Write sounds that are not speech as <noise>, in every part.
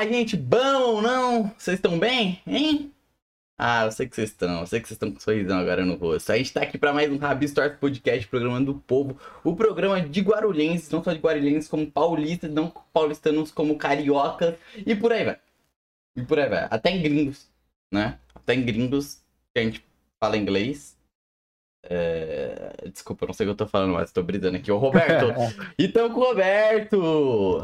Fala, gente, bom ou não? Vocês estão bem, hein? Ah, eu sei que vocês estão, eu sei que vocês estão com sorrisão agora no rosto. A gente tá aqui para mais um Rabi Stories Podcast, programa do povo. O programa de guarulhenses, não só de guarulhenses, como paulistas, não paulistanos, como cariocas e por aí vai. E por aí vai. Até em gringos, né? Até em gringos que a gente fala inglês. É... Desculpa, eu não sei o que eu tô falando, mas tô brisando aqui. Ô, Roberto! <laughs> então com o Roberto!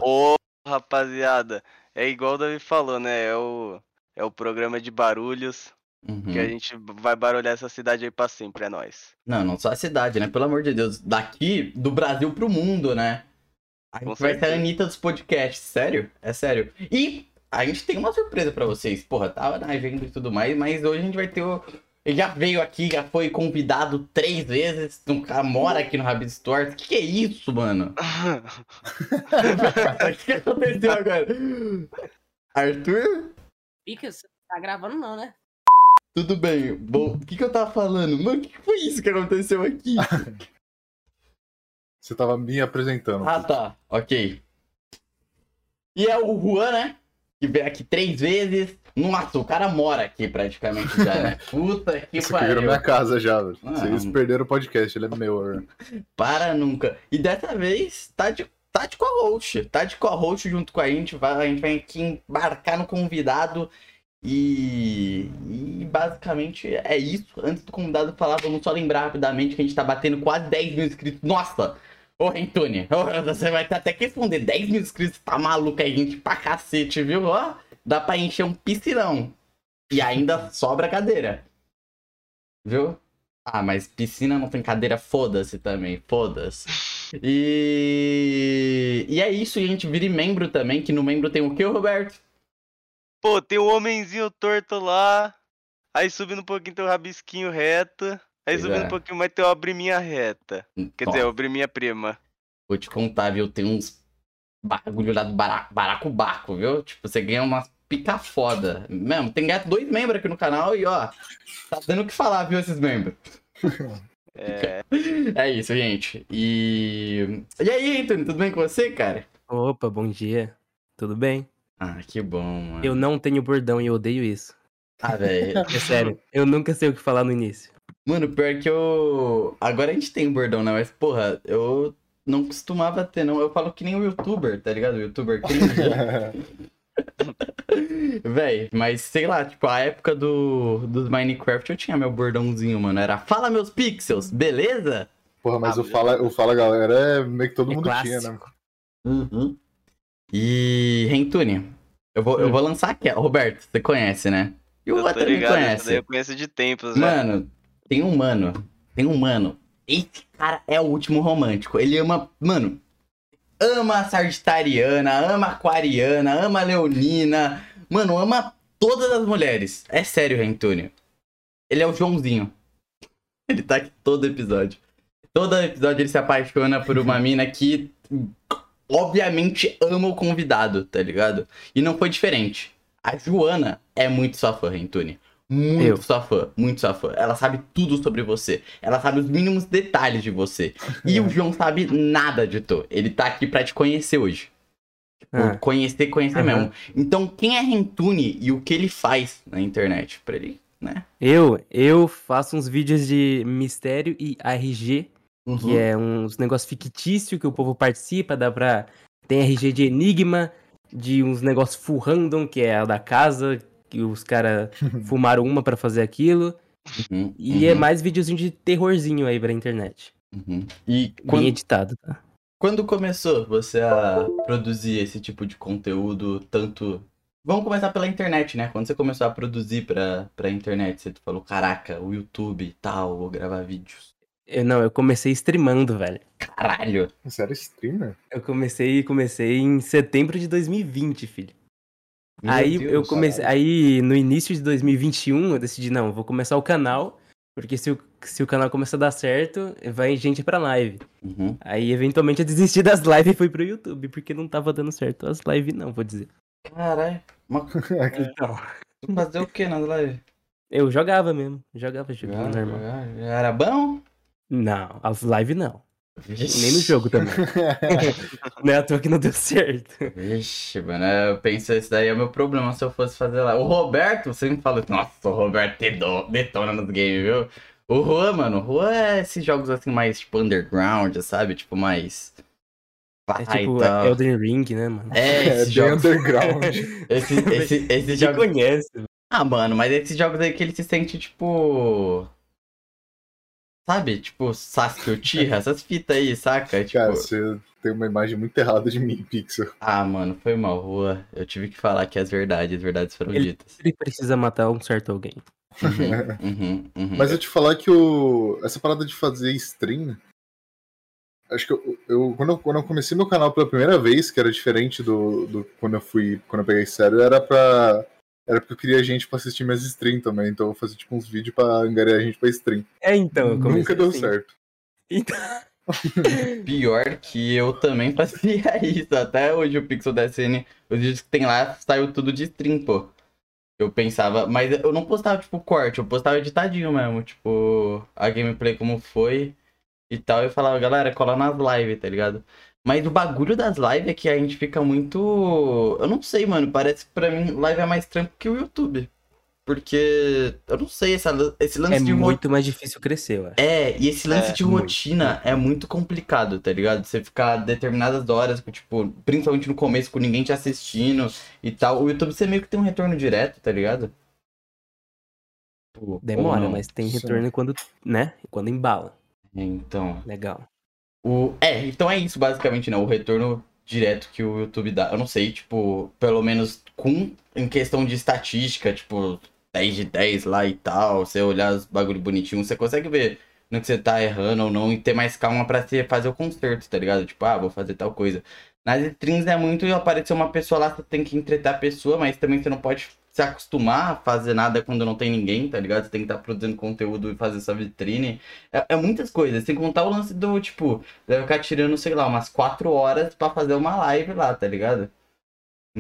Ô, rapaziada, é igual o Davi falou, né? É o, é o programa de barulhos Uhum. que a gente vai barulhar essa cidade aí pra sempre, é nóis. Não, não só a cidade, né? Pelo amor de Deus. Daqui, do Brasil pro mundo, né? A Com gente vai ser a. Anitta dos podcasts. Sério? É sério. E a gente tem uma surpresa pra vocês. Porra, tava na agenda e tudo mais, mas hoje a gente vai ter o... Ele já veio aqui, já foi convidado três vezes. Um cara mora aqui no Rabbit Store. O que, que é isso, mano? <laughs> O que, que aconteceu agora? Arthur? Fica, você tá gravando não, né? Tudo bem. Bom, o que, que eu tava falando? Mano, o que, que foi isso que aconteceu aqui? <laughs> Você tava me apresentando. Ah, tá. Ok. E é o Juan, né? Que veio aqui três vezes. Nossa, o cara mora aqui praticamente já, né? <laughs> Puta que Isso pariu. minha casa já, velho. Ah. Vocês perderam o podcast, ele é meu. velho. Para nunca. E dessa vez, tá de, tá de co-host. Tá de co-host junto com a gente. Vai, a gente vai aqui embarcar no convidado. E, e basicamente é isso. Antes do convidado falar, vamos só lembrar rapidamente que a gente tá batendo quase 10 mil inscritos. Nossa! Ô, Rentone, ô, você vai ter até que responder. 10 mil inscritos, tá maluco aí, gente, pra cacete, viu? Ó, dá pra encher um piscinão. E ainda sobra cadeira. Viu? Ah, mas piscina não tem cadeira, foda-se também, foda-se. E... e é isso, e a gente vire membro também, que no membro tem o que, Roberto? Pô, tem um homenzinho torto lá, aí subindo um pouquinho tem o rabisquinho reto, aí Pois subindo é. um pouquinho mais tem o abriminha reta. Quer dizer, Ó, o abriminha prima. Vou te contar, viu? Tem uns bagulho lá do bara- baracobaco, viu? Tipo, você ganha umas pica foda. Mesmo, tem gato dois membros aqui no canal e, ó, tá dando o que falar, viu, esses membros. <laughs> É, <laughs> É isso, gente. E. E aí, Antônio, tudo bem com você, cara? Opa, bom dia. Tudo bem? Ah, que bom, mano. Eu não tenho bordão e eu odeio isso. Ah, velho. <laughs> É sério, eu nunca sei o que falar no início. Mano, pior que eu. Agora a gente tem bordão, né? Mas, porra, eu não costumava ter, não. Eu falo que nem o youtuber, tá ligado? O youtuber cringe. Véi, mas sei lá, tipo, a época do, dos Minecraft eu tinha meu bordãozinho, mano. Era Fala meus pixels, beleza? Porra, mas Ah, o, fala, o Fala Galera é meio que todo É mundo tinha, né? clássico. Uhum. E, Rentune, eu vou, eu vou lançar aqui. Roberto, você conhece, né? E o outro me conhece. eu conheço de tempos já. Mano, tem um mano. Tem um mano. Esse cara é o último romântico. Ele ama. Mano. Ama a Sagitariana, ama a Aquariana, ama a Leonina. Mano, ama todas as mulheres. É sério, Rentúnio. Ele é o Joãozinho. <laughs> Ele tá aqui todo episódio. Todo episódio ele se apaixona por uma mina que. Obviamente ama o convidado, tá ligado? E não foi diferente. A Joana é muito sua fã, Rentune. Muito Eu. sua fã, muito sua fã. Ela sabe tudo sobre você. Ela sabe os mínimos detalhes de você. E o João sabe nada de tu. Ele tá aqui pra te conhecer hoje. Ah. conhecer, conhecer Aham. mesmo. Então, quem é Rentune e o que ele faz na internet? Pra ele, né? Eu, eu faço uns vídeos de mistério e RG, Uhum. que é uns negócios fictícios que o povo participa, dá pra... Tem RG de Enigma, de uns negócios full random, que é a da casa, que os caras <laughs> fumaram uma pra fazer aquilo. Uhum, E uhum, é mais videozinho de terrorzinho aí pra internet. uhum. E Bem quando, editado, tá? Quando começou você a produzir esse tipo de conteúdo, tanto. Vamos começar pela internet, né? Quando você começou a produzir pra, pra internet, você falou, caraca, o YouTube e tal, vou gravar vídeos. Eu, não, eu comecei streamando, velho. Caralho! Você era streamer? Eu comecei, comecei em setembro de 2020, filho. Meu aí Deus, eu comecei, caralho. aí no início de 2021 eu decidi não, vou começar o canal, porque se o, se o canal começar a dar certo, vai gente pra live. Uhum. Aí eventualmente eu desisti das lives e fui pro YouTube, porque não tava dando certo as lives não, vou dizer. Caralho. Mas <laughs> Então, tu fazer o que nas lives? eu jogava mesmo, jogava joguinho Jogar, normal. jogar. Era bom? Não, as lives não. Nem no jogo também. <laughs> não é à toa que não deu certo. Vixe, mano, eu penso, esse daí é o meu problema se eu fosse fazer lá. O Roberto, você me fala, nossa, o Roberto dedo- detona nos games, viu? O Juan, mano, o Juan é esses jogos assim mais tipo underground, sabe? Tipo, mais. É tipo e tal. Elden Ring, né, mano? É, <laughs> É esses bem jogos. underground. <laughs> Esse, esse, <laughs> esses Você jogos. conhece. Ah, mano, mas esses jogos aí que ele se sente, tipo. Sabe? Tipo, Sasuke Uchiha, essas fitas aí, saca? Tipo. Cara, você tem uma imagem muito errada de mim, Pixel. Ah, mano, foi mal, Rua. Eu tive que falar que as verdades, as verdades foram Ele- ditas. Ele precisa matar um certo alguém. Uhum, <laughs> uhum, uhum. Mas eu te falar que o... essa parada de fazer stream. Acho que eu, eu- quando, eu, quando eu comecei meu canal pela primeira vez, que era diferente do, do quando eu fui. Quando eu peguei sério, era pra. Era porque eu queria gente pra assistir minhas streams também. Então eu fazia tipo uns vídeos pra angariar gente pra stream. É, então, eu comecei Nunca deu assim. certo. Então, <laughs> Pior que eu também fazia <laughs> isso. Até hoje o Pixel DSN, os vídeos que tem lá, saiu tudo de stream, pô. Eu pensava, mas eu não postava, tipo, corte, eu postava editadinho mesmo, tipo, a gameplay como foi e tal. Eu falava, galera, cola nas lives, tá ligado? Mas o bagulho das lives é que a gente fica muito. Eu não sei, mano. Parece que pra mim live é mais trampo que o YouTube. Porque. Eu não sei, essa, esse lance é de ro- muito mais difícil crescer, eu acho. é, e esse lance É, de muito, rotina é muito complicado, tá ligado? Você ficar determinadas horas, tipo, principalmente no começo, com ninguém te assistindo e tal. O YouTube você meio que tem um retorno direto, tá ligado? Tipo, Demora, mas tem Sim. retorno quando, né? Quando embala. Então. Legal. O... É, então é isso basicamente, né? O retorno direto que o YouTube dá. Eu não sei, tipo, pelo menos com em questão de estatística, tipo, 10 de 10 lá e tal, você olhar os bagulho bonitinho, você consegue ver no que você tá errando ou não e ter mais calma pra você fazer o conserto, tá ligado? Tipo, ah, vou fazer tal coisa. Nas streams é muito aparecer uma pessoa lá, você tem que entreter a pessoa, mas também você não pode se acostumar a fazer nada quando não tem ninguém, tá ligado? Você tem que estar produzindo conteúdo e fazer essa vitrine. É, é muitas coisas, sem contar o lance do, tipo, Deve ficar tirando, sei lá, umas 4 horas pra fazer uma live lá, tá ligado?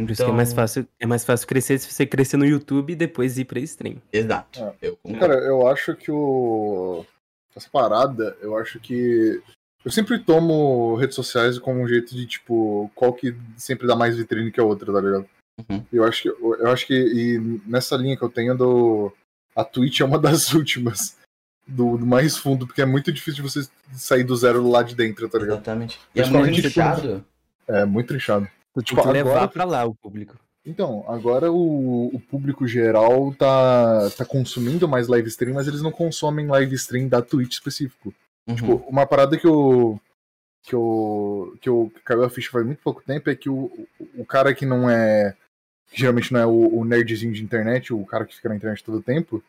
Por isso que é mais fácil, é mais fácil crescer se você crescer no YouTube e depois ir pra stream. Exato. É. Eu concordo. Cara, eu acho que o. Essa parada, eu acho que. Eu sempre tomo redes sociais como um jeito de, tipo, qual que sempre dá mais vitrine que a outra, tá ligado? Uhum. Eu acho que. Eu acho que. E nessa linha que eu tenho do. A Twitch é uma <laughs> das últimas. Do, do mais fundo, porque é muito difícil de você sair do zero lá de dentro, tá ligado? Exatamente. E é muito nichado. É muito trinchado. Tipo, levar pra lá o público. Então, agora o, o público geral tá, tá consumindo mais live stream, mas eles não consomem live stream da Twitch específico. Uhum. Tipo, uma parada que eu. que eu. que eu caiu a ficha faz muito pouco tempo é que o, o cara que não é. que geralmente não é o, o nerdzinho de internet, o cara que fica na internet todo o tempo.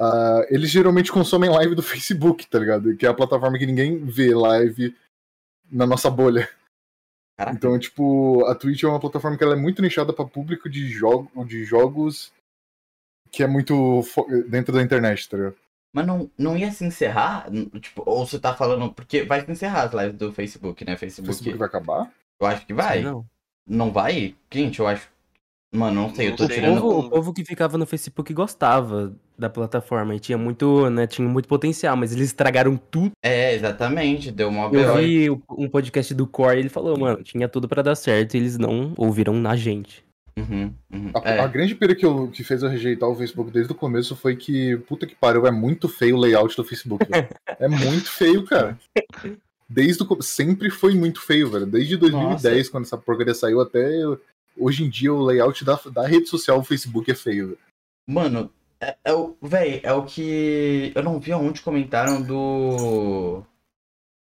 ah, eles geralmente consomem live do Facebook, tá ligado? Que é a plataforma que ninguém vê live na nossa bolha. Caraca. Então, tipo, a Twitch é uma plataforma que ela é muito nichada pra público de, jogo, de jogos que é muito fo- dentro da internet, tá ligado? Mas não, não ia se encerrar? Tipo, ou você tá falando. Porque vai se encerrar as lives do Facebook, né? O Facebook. Facebook vai acabar? Eu acho que vai. Sei Não. Não vai? Gente, eu acho. Mano, não sei, eu tô. O tirando. povo, o povo que ficava no Facebook gostava da plataforma e tinha muito, né, tinha muito potencial, mas eles estragaram tudo. É, exatamente. Deu uma Eu vi um podcast do Core e ele falou, mano, tinha tudo pra dar certo e eles não ouviram na gente. Uhum, uhum. A, É. a grande pira que, eu, que fez eu rejeitar o Facebook desde o começo foi que, puta que pariu, é muito feio o layout do Facebook. <laughs> é muito feio, cara. Desde o, sempre foi muito feio, velho. Desde 2010, quando essa porcaria saiu, até hoje em dia o layout da, da rede social do Facebook é feio. Mano, é, é o. Véi, é o que. Eu não vi aonde comentaram do.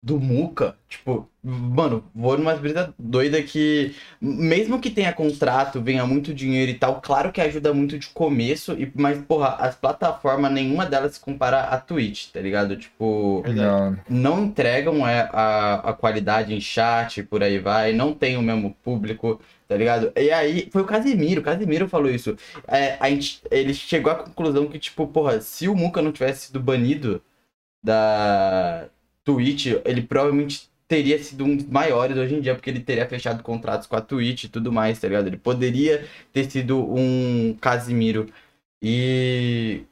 Do Muca. Tipo, mano, vou numa brisa doida que. Mesmo que tenha contrato, venha muito dinheiro e tal, claro que ajuda muito de começo, e, mas, porra, as plataformas, nenhuma delas se compara à Twitch, tá ligado? Tipo. Não, não entregam é, a, a qualidade em chat, por aí vai, não tem o mesmo público, tá ligado? E aí, foi o Casimiro, o Casimiro falou isso. É, a gente, ele chegou à conclusão que, tipo, porra, se o Muca não tivesse sido banido da Twitch, ele provavelmente teria sido um dos maiores hoje em dia, porque ele teria fechado contratos com a Twitch e tudo mais, tá ligado? Ele poderia ter sido um Casimiro. E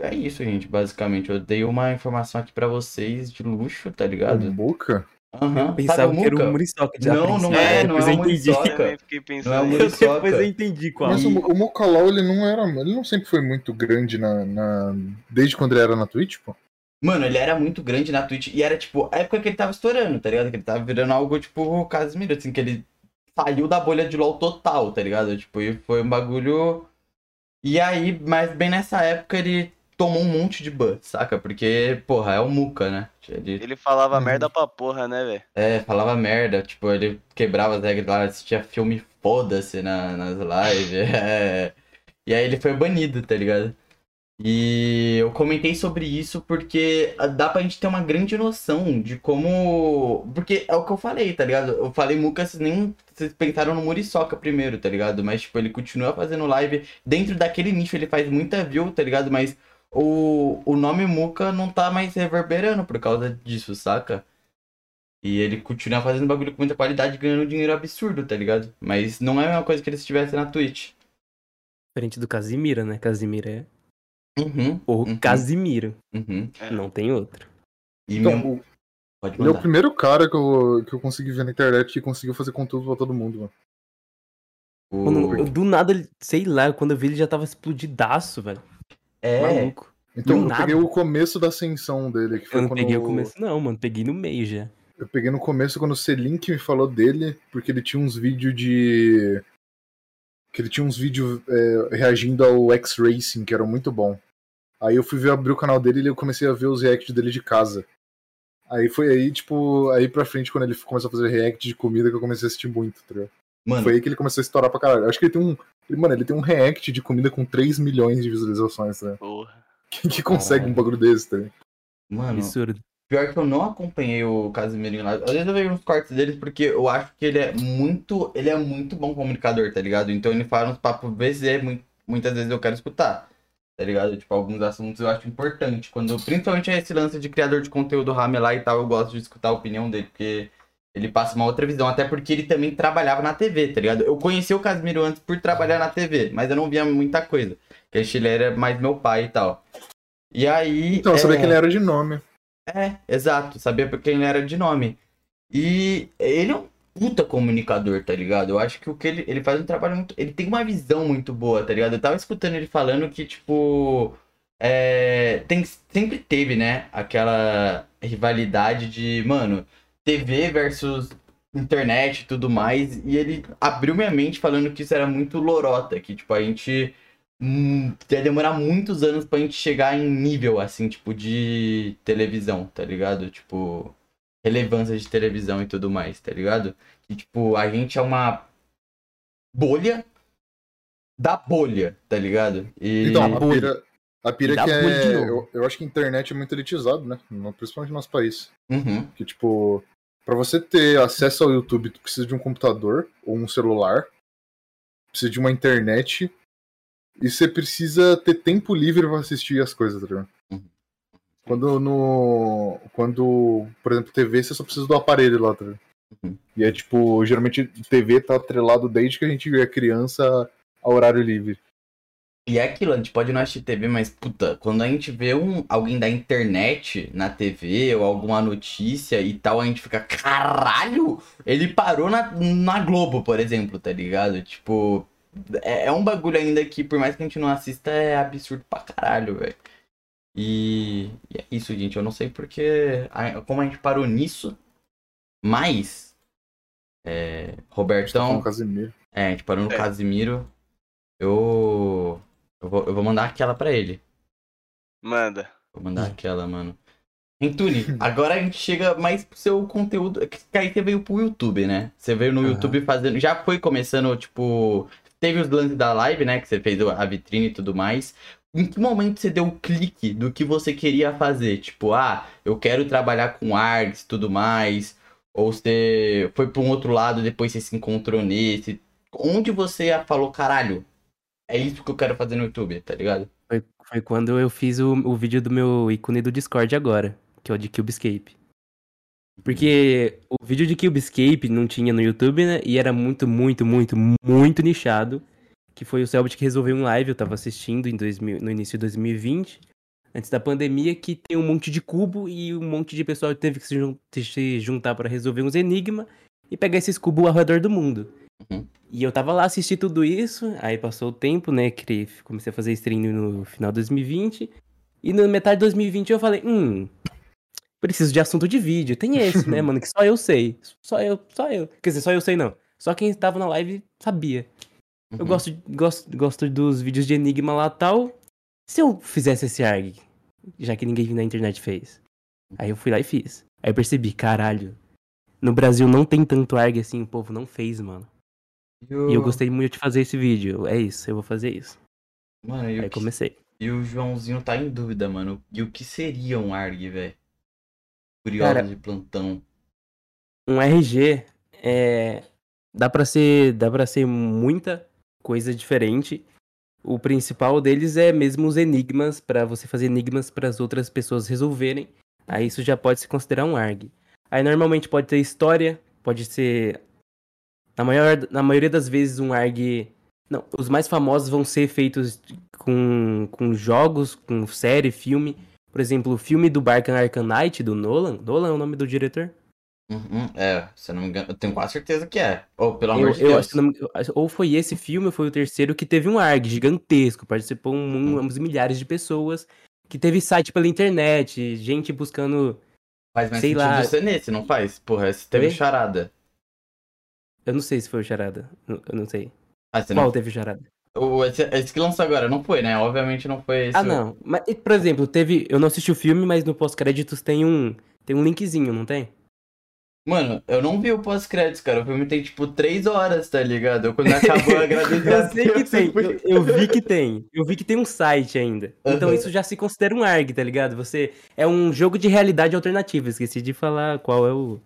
é isso, gente, basicamente. Eu dei uma informação aqui pra vocês de luxo, tá ligado? O Muca? Aham. Pensava Sabe o que era um Muriçoca de Não, não é, não depois é eu um entendi. Muriçoca. Pensando Não é nisso. Muriçoca. Depois eu entendi qual. Mas o, o Mocalau, ele não era. Ele não sempre foi muito grande na, na- Desde quando ele era na Twitch, pô. Mano, ele era muito grande na Twitch e era, tipo, a época que ele tava estourando, tá ligado? Que ele tava virando algo, tipo, o Casimiro, assim, que ele saiu da bolha de LOL total, tá ligado? Tipo, e foi um bagulho. E aí, mas bem nessa época ele tomou um monte de ban, saca? Porque, porra, é o Muca, né? Ele Ele falava Uhum. merda pra porra, né, velho? é, falava merda, tipo, ele quebrava as regras lá, assistia filme foda-se na, nas lives. <laughs> é. E aí ele foi banido, tá ligado? E eu comentei sobre isso porque dá pra gente ter uma grande noção de como. Porque é o que eu falei, tá ligado? Eu falei Muca, vocês nem. Vocês pensaram no Muriçoca primeiro, tá ligado? Mas, tipo, ele continua fazendo live. Dentro daquele nicho ele faz muita view, tá ligado? Mas o, o nome Muca não tá mais reverberando por causa disso, saca? E ele continua fazendo bagulho com muita qualidade, ganhando dinheiro absurdo, tá ligado? Mas não é a mesma coisa que ele estivesse na Twitch. Diferente do Casimiro, né? Casimiro é Uhum. o Uhum. Casimiro. Uhum. É. Não tem outro. E Então, o- Pode ele é o primeiro cara que eu, que eu consegui ver na internet que conseguiu fazer conteúdo pra todo mundo, mano. Quando- eu- do nada, ele- sei lá, quando eu vi ele já tava explodidaço, velho. É, Maluco. Então, eu nada. peguei o começo da ascensão dele, que foi Eu não quando. peguei o começo, não, mano. Peguei no meio já. Eu peguei no começo quando o Selink me falou dele, porque ele tinha uns vídeos de. Que ele tinha uns vídeos é, reagindo ao X-Racing, que eram muito bom. Aí eu fui ver, abrir o canal dele e eu comecei a ver os reacts dele de casa. Aí foi aí, tipo, aí pra frente, quando ele começou a fazer react de comida, que eu comecei a assistir muito, tá ligado? mano, Foi aí que ele começou a estourar pra caralho. Acho que ele tem um. Ele- Mano, ele tem um react de comida com 3 milhões de visualizações, né? Porra. Quem que consegue um bagulho desse, tá ligado? mano, Absurdo. pior que eu não acompanhei o Casimiro em live. Às vezes eu vejo uns cortes deles porque eu acho que ele é muito, ele é muito bom comunicador, tá ligado? Então ele fala uns papos, vezes é muitas vezes eu quero escutar. Tá ligado? Tipo, alguns assuntos eu acho importante. Quando, principalmente esse lance de criador de conteúdo ramelar e tal, eu gosto de escutar a opinião dele, porque ele passa uma outra visão. Até porque ele também trabalhava na TV, tá ligado? Eu conheci o Casimiro antes por trabalhar na TV, mas eu não via muita coisa. Porque ele era mais meu pai e tal. E aí. Então, eu sabia é, que ele era de nome. É, exato. Sabia porque ele era de nome. E ele é um puta comunicador, tá ligado? Eu acho que o que ele, ele faz um trabalho muito. Ele tem uma visão muito boa, tá ligado? Eu tava escutando ele falando que, tipo. É, tem, sempre teve, né? Aquela rivalidade de, mano, TV versus internet e tudo mais. E ele abriu minha mente falando que isso era muito lorota, que, tipo, a gente. hum, ia demorar muitos anos pra gente chegar em nível, assim, tipo, de televisão, tá ligado? Tipo, relevância de televisão e tudo mais, tá ligado? Que, tipo, a gente é uma bolha da bolha, tá ligado? E... Então, a bolha. pira, a pira que é. Eu, eu acho que a internet é muito elitizado, né? Principalmente no nosso país. Uhum, Que, tipo, pra você ter acesso ao YouTube, tu precisa de um computador ou um celular, precisa de uma internet, e você precisa ter tempo livre pra assistir as coisas, tá ligado? Uhum. Quando no. Quando, por exemplo, TV, você só precisa do aparelho lá, tá ligado? Uhum. E é tipo, geralmente TV tá atrelado desde que a gente é criança a horário livre. E é aquilo, a gente pode não assistir TV, mas, puta, quando a gente vê um, alguém da internet na TV ou alguma notícia e tal, a gente fica, caralho! Ele parou na, na Globo, por exemplo, tá ligado? Tipo, é, é um bagulho ainda que, por mais que a gente não assista, é absurdo pra caralho, velho. E, e é isso, gente. Eu não sei porque, a- como a gente parou nisso, mas, é, Robertão. Com o Casimiro. É, a gente parou no É. Casimiro. Eu. Eu vou, eu vou mandar aquela pra ele. Manda. Vou mandar aquela, mano. Entune, agora a gente chega mais pro seu conteúdo. é Que aí você veio pro YouTube, né? Você veio no Aham. YouTube fazendo. Já foi começando, tipo. Teve os lances da live, né? Que você fez a vitrine e tudo mais. Em que momento você deu o clique do que você queria fazer? Tipo, ah, eu quero trabalhar com arts e tudo mais. Ou você foi pra um outro lado e depois você se encontrou nesse. Onde você falou, caralho, é isso que eu quero fazer no YouTube, tá ligado? Foi, foi quando eu fiz o, o vídeo do meu ícone do Discord agora, que é o de Cubescape. Porque o vídeo de Cubescape não tinha no YouTube, né? E era muito, muito, muito, muito nichado. Que foi o Selbit que resolveu um live, eu tava assistindo em 2000, no início de 2020. antes da pandemia, que tem um monte de cubo e um monte de pessoal teve que se, jun- se juntar pra resolver uns enigmas e pegar esses cubos ao redor do mundo. Uhum. E eu tava lá assistindo tudo isso, aí passou o tempo, né? Que comecei a fazer stream no final de 2020. E na metade de 2020 eu falei, hum, preciso de assunto de vídeo. Tem esse, né, <laughs> mano? Que só eu sei. Só eu, só eu. Quer dizer, só eu sei não. Só quem tava na live sabia. Eu Uhum. gosto, gosto, gosto dos vídeos de enigma lá tal. Se eu fizesse esse ARG, já que ninguém na internet fez. Aí eu fui lá e fiz. Aí eu percebi, caralho. No Brasil não tem tanto ARG assim, o povo não fez, mano. E, o... E eu gostei muito de fazer esse vídeo. É isso, eu vou fazer isso. Mano, e o, Aí que- comecei. e o Joãozinho tá em dúvida, mano. E o que seria um ARG, velho? Curioso Cara, de plantão. Um RG é. Dá pra ser. Dá para ser muita coisa diferente. O principal deles é mesmo os enigmas, pra você fazer enigmas para as outras pessoas resolverem. Aí isso já pode se considerar um ARG. Aí normalmente pode ter história, pode ser. Na, maior, na maioria das vezes um ARG. Não, os mais famosos vão ser feitos com, com jogos, com série, filme. Por exemplo, o filme do Barkan Arkham Knight, do Nolan. Nolan é o nome do diretor? Uhum, É, se eu não me engano, eu tenho quase certeza que é. Ou, pelo Eu, amor de eu Deus. acho que não- ou foi esse filme ou foi o terceiro que teve um ARG gigantesco. Participou um, uns milhares de pessoas. Que teve site pela internet, gente buscando. Faz mais sei sentido lá. ser nesse, não faz? Porra, esse teve Oi? charada. Eu não sei se foi o Charada. Eu não sei. Ah, Qual não... teve o Charada? o, esse, esse que lançou agora, não foi, né? Obviamente não foi esse. Ah, não. Mas, por exemplo, teve. Eu não assisti o filme, mas no pós-créditos tem um. Tem um linkzinho, não tem? Mano, eu não vi o pós-créditos, cara. O filme tem tipo 3 horas, tá ligado? Eu, quando acabou, eu <laughs> agradeci a Eu sei que tem. Eu, eu vi que tem. Eu vi que tem um site ainda. Então Aham. isso já se considera um ARG, tá ligado? Você. É um jogo de realidade alternativa. Esqueci de falar qual é o.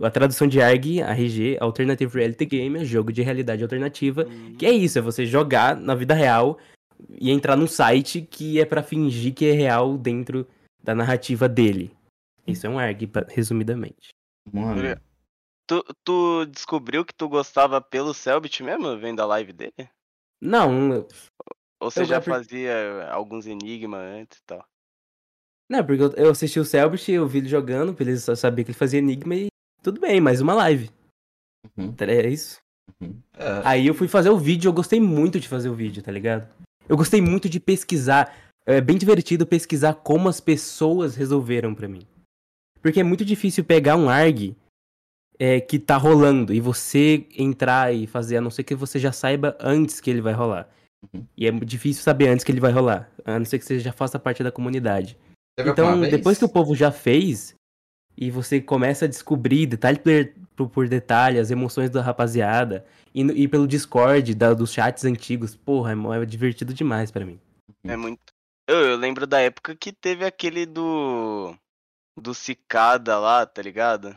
A tradução de ARG, RG, Alternative Reality Game, é jogo de realidade alternativa. Que é isso, é você jogar na vida real e entrar num site que é pra fingir que é real dentro da narrativa dele. Isso é um ARG, resumidamente. Mano, Tu, tu descobriu que tu gostava pelo Selbit mesmo, vendo a live dele? Não, Ou você já gosto fazia alguns enigmas antes e tal? Não, porque eu, assisti o Selbit, eu vi ele jogando, pra ele só saber que ele fazia enigma e tudo bem, mais uma live. Uhum. É isso. é, Aí eu fui fazer o vídeo, eu gostei muito de fazer o vídeo, tá ligado? Eu gostei muito de pesquisar. É bem divertido pesquisar como as pessoas resolveram pra mim. Porque é muito difícil pegar um ARG é, que tá rolando e você entrar e fazer, a não ser que você já saiba antes que ele vai rolar. Uhum. E é difícil saber antes que ele vai rolar, a não ser que você já faça parte da comunidade. teve Então, depois que o povo já fez, e você começa a descobrir detalhe por, por- detalhe as emoções da rapaziada, e, e pelo Discord, da- dos chats antigos, porra, é, é divertido demais pra mim. É muito. Eu, eu lembro da época que teve aquele do. Do Cicada lá, tá ligado?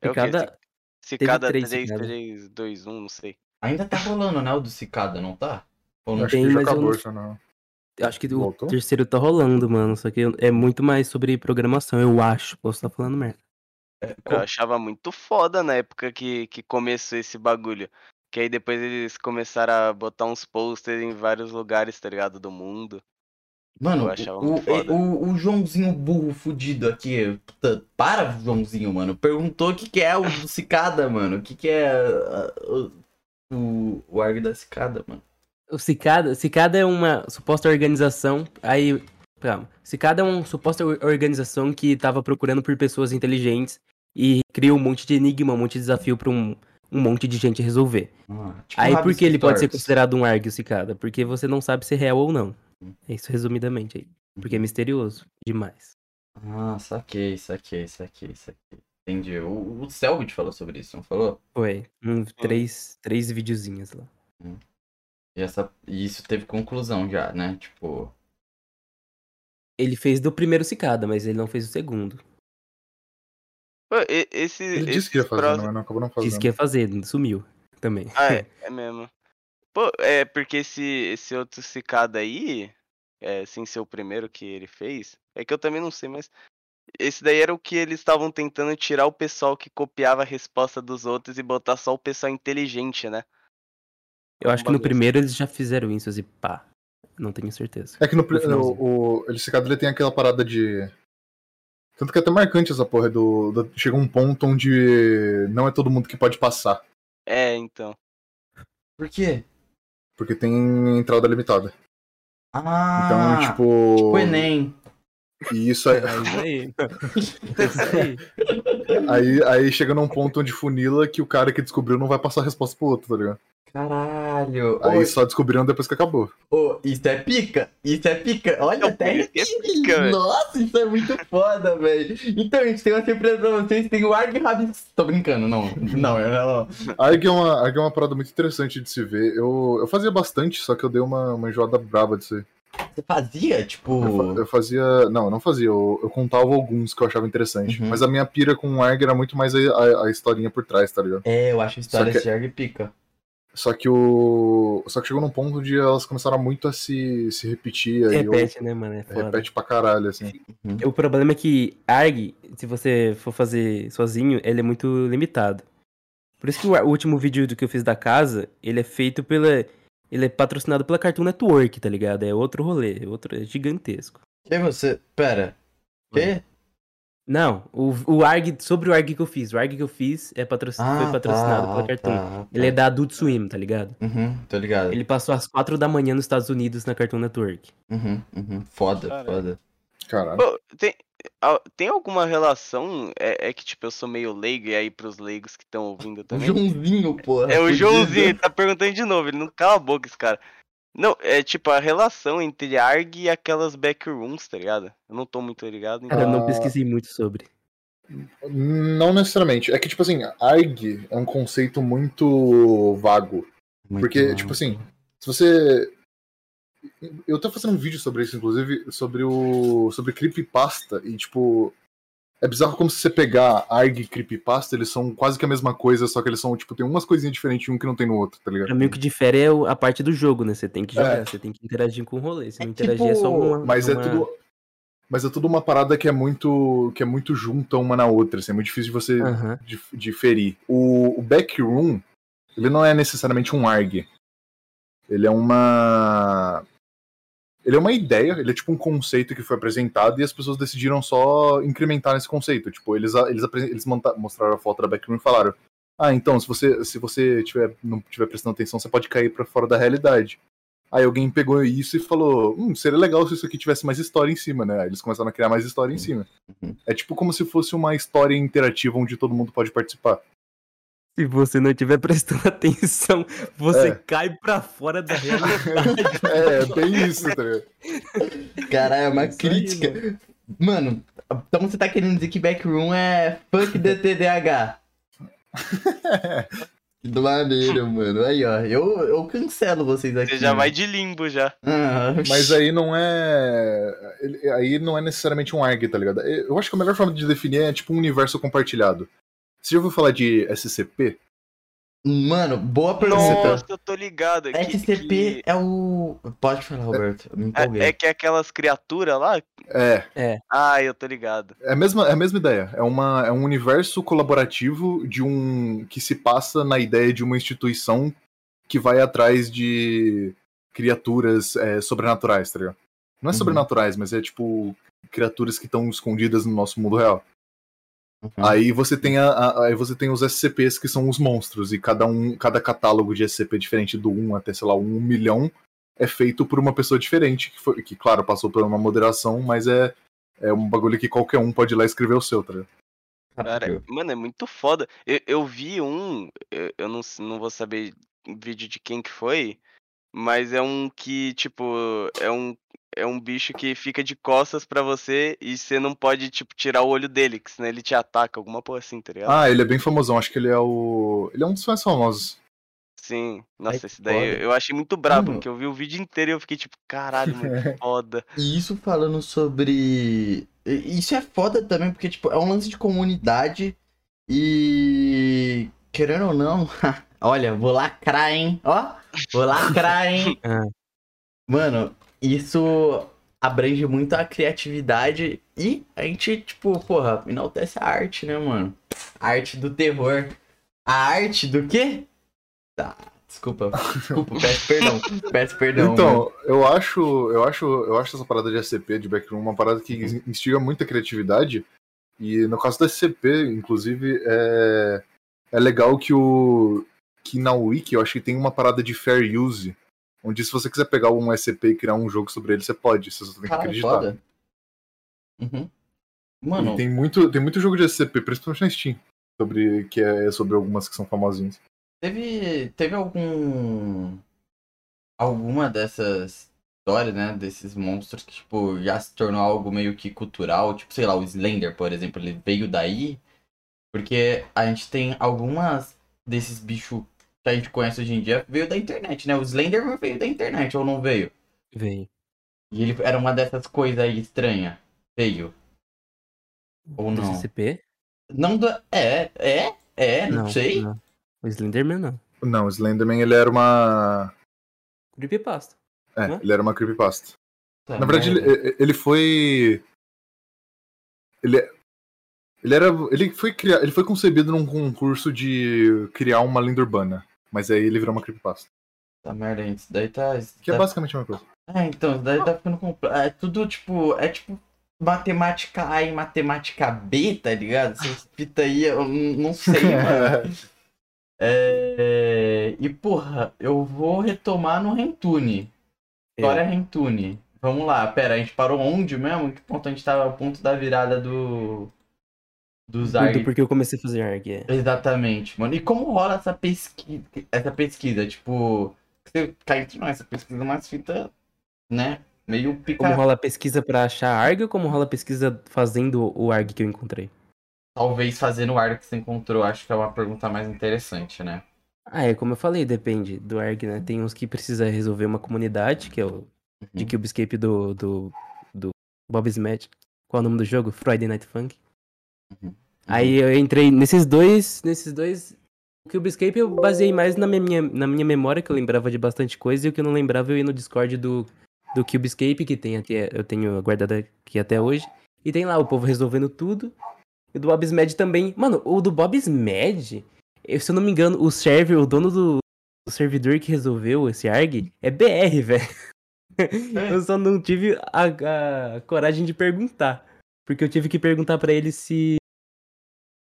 É? Cicada- Ci- Cicada três 3, Cicada. 3, 2, 1, não sei. Ainda tá rolando, né? O do Cicada, não tá? Ou não? Acho tem, que já mas acabou não. Eu acho que o Voltou? terceiro tá rolando, mano, só que é muito mais sobre programação, eu acho. Posso estar falando merda. Eu achava muito foda na época que, que começou esse bagulho. Que aí depois eles começaram a botar uns posters em vários lugares, tá ligado? Do mundo. Mano, Eu achava o, muito o, o, o Joãozinho burro fudido aqui. puta, para, Joãozinho, mano. Perguntou o que, que é o do Cicada, mano. O que, que é ah, o, o, o ARG da Cicada, mano. O Cicada, Cicada é uma suposta organização. Aí, calma. Cicada é uma suposta or- organização que tava procurando por pessoas inteligentes e cria um monte de enigma, um monte de desafio pra um, um monte de gente resolver. Ah, tipo Aí por que ele pode ser considerado um ARG, o Cicada? Porque você não sabe se é real ou não. É isso resumidamente aí. Porque é misterioso demais. Ah, saquei, saquei, saquei, saquei. Entendi. O, o Selbit falou sobre isso, não falou? Foi. Um, três, três videozinhos lá. E, essa, e isso teve conclusão já, né? Tipo. Ele fez do primeiro Cicada, mas ele não fez o segundo. Pô, e- esse. Ele disse que ia fazer, prós- mas não acabou não fazendo. Disse que ia fazer, sumiu também. Ah, é, <laughs> é mesmo. Pô, é porque esse, esse outro cicada aí, é, sem ser o primeiro que ele fez, é que eu também não sei, mas esse daí era o que eles estavam tentando tirar o pessoal que copiava a resposta dos outros e botar só o pessoal inteligente, né? Eu acho que no assim. primeiro eles já fizeram isso, assim, pá. Não tenho certeza. É que no, pri- No finalzinho. o, o Elisicado ele tem aquela parada de. Tanto que é até marcante essa porra do, do- Chega um ponto onde não é todo mundo que pode passar. É, então. Por quê? Porque tem entrada limitada. Ah, Então, tipo. tipo Enem. E isso aí, É isso aí. Isso aí. aí, aí chega num ponto onde funila que o cara que descobriu não vai passar a resposta pro outro, tá ligado? Caralho. Aí Ô, só descobriram depois que acabou. ô, isso é pica. Isso é pica. Olha, até É pica. Nossa, isso é muito foda, velho. Então, gente, tem uma surpresa pra vocês. Tem o Arg Rabis. Tô brincando, não. Não, eu não. ARG é uma, ARG é uma parada muito interessante de se ver. Eu, eu fazia bastante, só que eu dei uma, uma enjoada braba disso aí. Você fazia, tipo. Eu, eu fazia. Não, eu não fazia. Eu, eu contava alguns que eu achava interessante. Uhum. Mas a minha pira com o ARG era muito mais a, a, a historinha por trás, tá ligado? É, eu acho história Só de Arg pica. Só que o. Só que chegou num ponto onde elas começaram muito a se, se repetir. Aí Repete, né, mano? É eu, repete pra caralho, assim. O problema é que ARG, se você for fazer sozinho, ele é muito limitado. Por isso que o, o último vídeo do que eu fiz da casa, ele é feito pela. Ele é patrocinado pela Cartoon Network, tá ligado? É outro rolê, é outro é gigantesco. E você. Pera. Quê? Não, o, o ARG, sobre o ARG que eu fiz, o ARG que eu fiz é patro- foi patrocinado pela Cartoon. tá, Ele é da Adult Swim, tá ligado? Uhum, tô ligado. Ele passou às 4 da manhã nos Estados Unidos na Cartoon Network. Uhum, uhum. Foda, Caralho. foda. Caralho. Pô, tem, ah, tem alguma relação? É, é que, tipo, eu sou meio leigo, e aí pros leigos que estão ouvindo O <laughs> também. Joãozinho, porra. É o. Joãozinho, ele tá perguntando de novo, ele não cala a boca, esse cara. Não, é tipo a relação entre ARG e aquelas backrooms, tá ligado? Eu não tô muito ligado. Cara, eu Então... não pesquisei muito sobre. Não necessariamente. É que, tipo assim, ARG é um conceito muito vago. Muito Porque, bom. tipo assim, se você. Eu tô fazendo um vídeo sobre isso, inclusive, sobre o. sobre creepypasta. E, tipo. É bizarro como se você pegar ARG e creepypasta, eles são quase que a mesma coisa, só que eles são, tipo, tem umas coisinhas diferentes um que não tem no outro, tá ligado? Pra mim, o que difere é a parte do jogo, né? Você tem que jogar, É. você tem que interagir com o rolê. Se É não interagir, é só tipo- uma. Mas é uma- tudo. Mas é tudo uma parada que é muito. que é muito junta uma na outra. Assim, é muito difícil de você dif- diferir. O, o Backroom, ele não é necessariamente um ARG. Ele é uma. Ele é uma ideia, ele é tipo um conceito que foi apresentado e as pessoas decidiram só incrementar nesse conceito. Tipo, eles, eles, eles mostraram a foto da Backroom e falaram: Ah, então, se você, se você tiver, não estiver prestando atenção, você pode cair pra fora da realidade. Aí alguém pegou isso e falou: Hum, seria legal se isso aqui tivesse mais história em cima, né? Aí eles começaram a criar mais história em cima. Uhum. É tipo como se fosse uma história interativa onde todo mundo pode participar. Se você não estiver prestando <laughs> atenção, você É. cai pra fora da realidade. <laughs> É, bem isso, tá ligado? Caralho, é uma Isso aí, crítica. Mano, então você tá querendo dizer que Backroom é the <laughs> TDAH. Que do maneiro, mano. Aí, ó. Eu, eu cancelo vocês aqui. Você já vai de limbo já. Ah, Mas aí não é. Aí não é necessariamente um ARG, tá ligado? Eu acho que a melhor forma de definir é tipo um universo compartilhado. Você já ouviu falar de SCP? Mano, boa pergunta. Nossa, eu tô ligado. que- SCP que- é o. Pode falar, Roberto. É, é que aquelas criaturas lá. É, Ah, eu tô ligado. é a mesma, é a mesma ideia. É, uma, é um universo colaborativo de um. que se passa na ideia de uma instituição que vai atrás de criaturas é, sobrenaturais, tá ligado? Não é Uhum. sobrenaturais, mas é tipo criaturas que estão escondidas no nosso mundo real. Uhum. Aí você tem a, a- aí você tem os SCPs que são os monstros e cada um, cada catálogo de SCP diferente do 1 até sei lá, 1 milhão é feito por uma pessoa diferente que foi, que claro, passou por uma moderação, mas é é um bagulho que qualquer um pode ir lá e escrever o seu, tá ligado? Cara, mano, é muito foda. Eu, eu vi um, eu, eu não, não vou saber o vídeo de quem que foi, mas é um que, tipo, é um, é um bicho que fica de costas pra você e você não pode, tipo, tirar o olho dele, que senão ele te ataca, alguma porra assim, tá ligado? Ah, ele é bem famosão, acho que ele é o ele é um dos mais famosos. Sim. Nossa, que esse daí eu, foda. eu achei muito brabo, Mano. porque eu vi o vídeo inteiro e eu fiquei tipo, caralho, muito <laughs> foda. E isso falando sobre. Isso é foda também, porque, tipo, é um lance de comunidade e. Querendo ou não. <laughs> Olha, vou lacrar, hein? Ó, vou lacrar, hein? Ah. <laughs> Mano, isso abrange muito a criatividade e a gente, tipo, porra, enaltece a arte, né, mano? A arte do terror. A arte do quê? Da Desculpa, desculpa, <laughs> peço perdão. Peço perdão. Então, eu acho, eu acho, eu acho essa parada de SCP, de backroom, uma parada que instiga muita criatividade. E no caso da SCP, inclusive, é, é legal que o que na Wiki eu acho que tem uma parada de fair use, onde se você quiser pegar um SCP e criar um jogo sobre ele, você pode, você só tem que acreditar. foda. Uhum. Mano, E tem muito, tem muito jogo de SCP, principalmente na Steam, sobre que é sobre algumas que são famosinhas. teve, teve algum. Alguma dessas histórias, né? Desses monstros que, tipo, já se tornou algo meio que cultural. Tipo, sei lá, o Slender, por exemplo, ele veio daí. Porque a gente tem algumas desses bichos que a gente conhece hoje em dia veio da internet, né? O Slender veio da internet, ou não veio? Veio. E ele era uma dessas coisas aí estranhas. Veio. Ou Do não? CCP? Não da. É, é, é, não, sei. não. O Slenderman não. Não, o Slenderman ele era uma. Creepypasta. É, Hã? ele era uma creepypasta. Tá Na verdade, ele, ele foi. Ele, ele era. Ele foi, criar, ele foi concebido num concurso de criar uma lenda urbana. Mas aí ele virou uma creepypasta. Tá merda, gente. Isso daí tá. isso Que é tá- basicamente a mesma coisa. É, então, isso daí tá ficando compl... É tudo tipo. É tipo matemática A e matemática B, tá ligado? Essas fita aí, eu não sei, <laughs> mano. É, E porra, eu vou retomar no Rentune. História Rentune. Vamos lá, pera, a gente parou onde mesmo? Que ponto a gente tava? O ponto da virada do. Dos Tudo ARG. porque eu comecei a fazer ARG. É. Exatamente, mano. E como rola essa pesquisa? Essa pesquisa, tipo. Você cai entre nós, essa pesquisa é umas fitas, né? Meio pica. Como rola a pesquisa pra achar ARG ou como rola a pesquisa fazendo o ARG que eu encontrei? Talvez fazendo o ar que você encontrou, acho que é uma pergunta mais interessante, né? Ah, é como eu falei, depende do ARG, né? Tem uns que precisa resolver uma comunidade, que é o de Uhum. Cubescape do, do, do Bob Smash. Qual é o nome do jogo? Friday Night Funk. Uhum. Aí eu entrei nesses dois, nesses dois. O Cubescape eu baseei mais na minha, na minha memória, que eu lembrava de bastante coisa, e o que eu não lembrava eu ia no Discord do, do Cubescape, que tem até, eu tenho guardado aqui até hoje. E tem lá o povo resolvendo tudo. E o do Bob Smed também. Mano, o do Bob Smed, eu- se eu não me engano, o server, o dono do, do servidor que resolveu esse ARG é BR, velho. Eu só não tive a, a coragem de perguntar. Porque eu tive que perguntar pra ele se,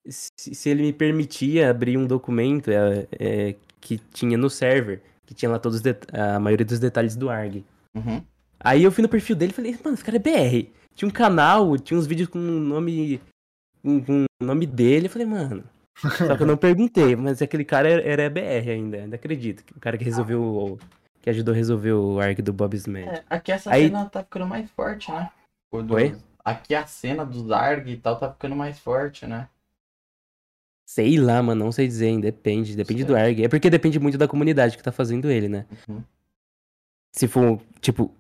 se. se ele me permitia abrir um documento é, é, que tinha no server. Que tinha lá todos a maioria dos detalhes do ARG. Uhum. Aí eu fui no perfil dele e falei, mano, esse cara é BR. Tinha um canal, tinha uns vídeos com o nome. Com, o nome dele. Eu falei, mano. <laughs> Só que eu não perguntei, mas aquele cara era, era BR ainda, ainda acredito. O cara que resolveu. o- Que ajudou a resolver o ARG do Bob Smith. É, aqui essa Aí- cena tá ficando mais forte, né? Do- Oi? Aqui a cena dos ARG e tal tá ficando mais forte, né? Sei lá, mano, não sei dizer, hein, depende, depende do ARG. É porque depende muito da comunidade que tá fazendo ele, né? Uhum. Se for, tipo,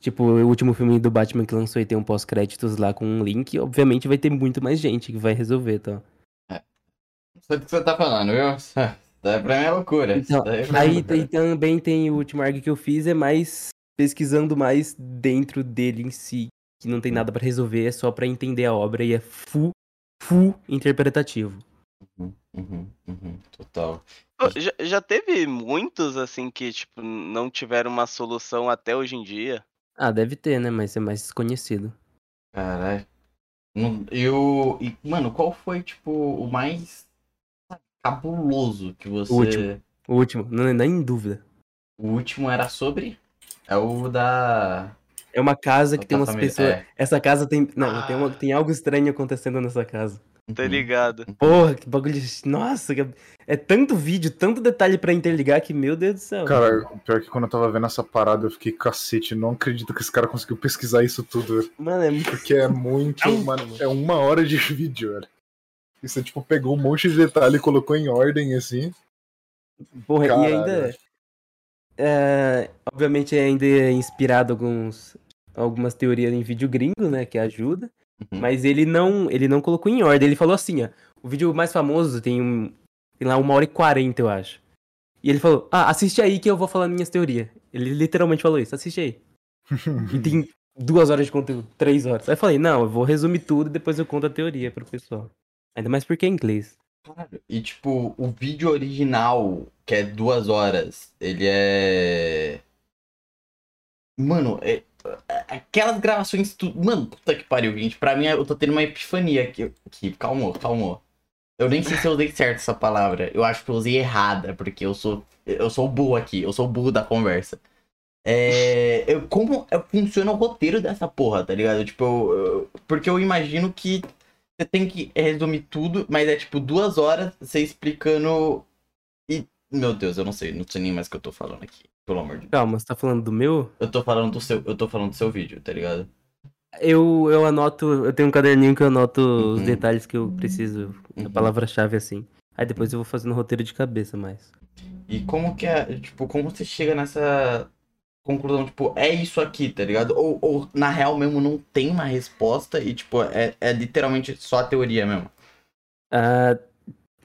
tipo, o último filme do Batman que lançou e tem um pós-créditos lá com um link, obviamente vai ter muito mais gente que vai resolver, tá? Não sei do que você tá falando, viu? Isso <laughs> daí pra mim é loucura. Então, é Aí loucura. tem- também tem o último ARG que eu fiz, é mais pesquisando mais dentro dele em si, que não tem nada pra resolver, é só pra entender a obra e é full, full interpretativo. Uhum, uhum, uhum, total. Pô, Já, já teve muitos, assim, que, tipo, não tiveram uma solução até hoje em dia. Ah, deve ter, né? Mas é mais desconhecido. Caralho. Não- Eu. e, Mano, qual foi, tipo, o mais sabe, cabuloso que você. O último. O último, não, nem em dúvida. O último era sobre? É o da. É uma casa que da tem umas família- pessoas. é. Essa casa tem. Não, tem, uma- Ah. tem algo estranho acontecendo nessa casa. Tá ligado? Porra, que bagulho. de- Nossa, que- é tanto vídeo, tanto detalhe pra interligar que, meu Deus do céu. Cara, pior que quando eu tava vendo essa parada, eu fiquei cacete. Não acredito que esse cara conseguiu pesquisar isso tudo. Mano, é muito. Porque é muito. Mano. é uma hora de <laughs> vídeo, velho. E você, tipo, pegou um monte de detalhe e colocou em ordem, assim. Porra, Caralho, e ainda. é, obviamente ainda é inspirado alguns. Algumas teorias em vídeo gringo, né? Que ajuda. Uhum. Mas ele não, ele não colocou em ordem. Ele falou assim, ó. O vídeo mais famoso tem um. Tem lá uma hora e quarenta, eu acho. E ele falou, ah, assiste aí que eu vou falar minhas teorias. Ele literalmente falou isso, assiste aí. <laughs> E tem duas horas de conteúdo, três horas. Aí eu falei, não, eu vou resumir tudo e depois eu conto a teoria pro pessoal. Ainda mais porque é inglês. Caralho. E tipo, o vídeo original que é duas horas, ele é. Mano, é. Aquelas gravações. Tu... Mano, puta que pariu, gente. Pra mim, eu tô tendo uma epifania aqui. aqui. Calmou, calmou. Eu nem sei se eu usei certo essa palavra. Eu acho que eu usei errada, porque eu sou. Eu sou burro aqui. Eu sou burro da conversa. É. Eu, como funciona o roteiro dessa porra, tá ligado? Tipo, eu- eu- porque eu imagino que você tem que resumir tudo, mas é tipo duas horas você explicando. E. Meu Deus, eu não sei, não sei nem mais o que eu tô falando aqui. Pelo amor de Deus. Calma, você tá falando do meu? Eu tô falando do seu. Eu tô falando do seu vídeo, tá ligado? Eu, eu anoto, eu tenho um caderninho que eu anoto os Uhum. detalhes que eu preciso, a Uhum. palavra-chave assim. Aí depois eu vou fazendo roteiro de cabeça mais. E como que é. Tipo, como você chega nessa conclusão, tipo, é isso aqui, tá ligado? Ou, ou na real mesmo não tem uma resposta e, tipo, é, é literalmente só a teoria mesmo. Ah,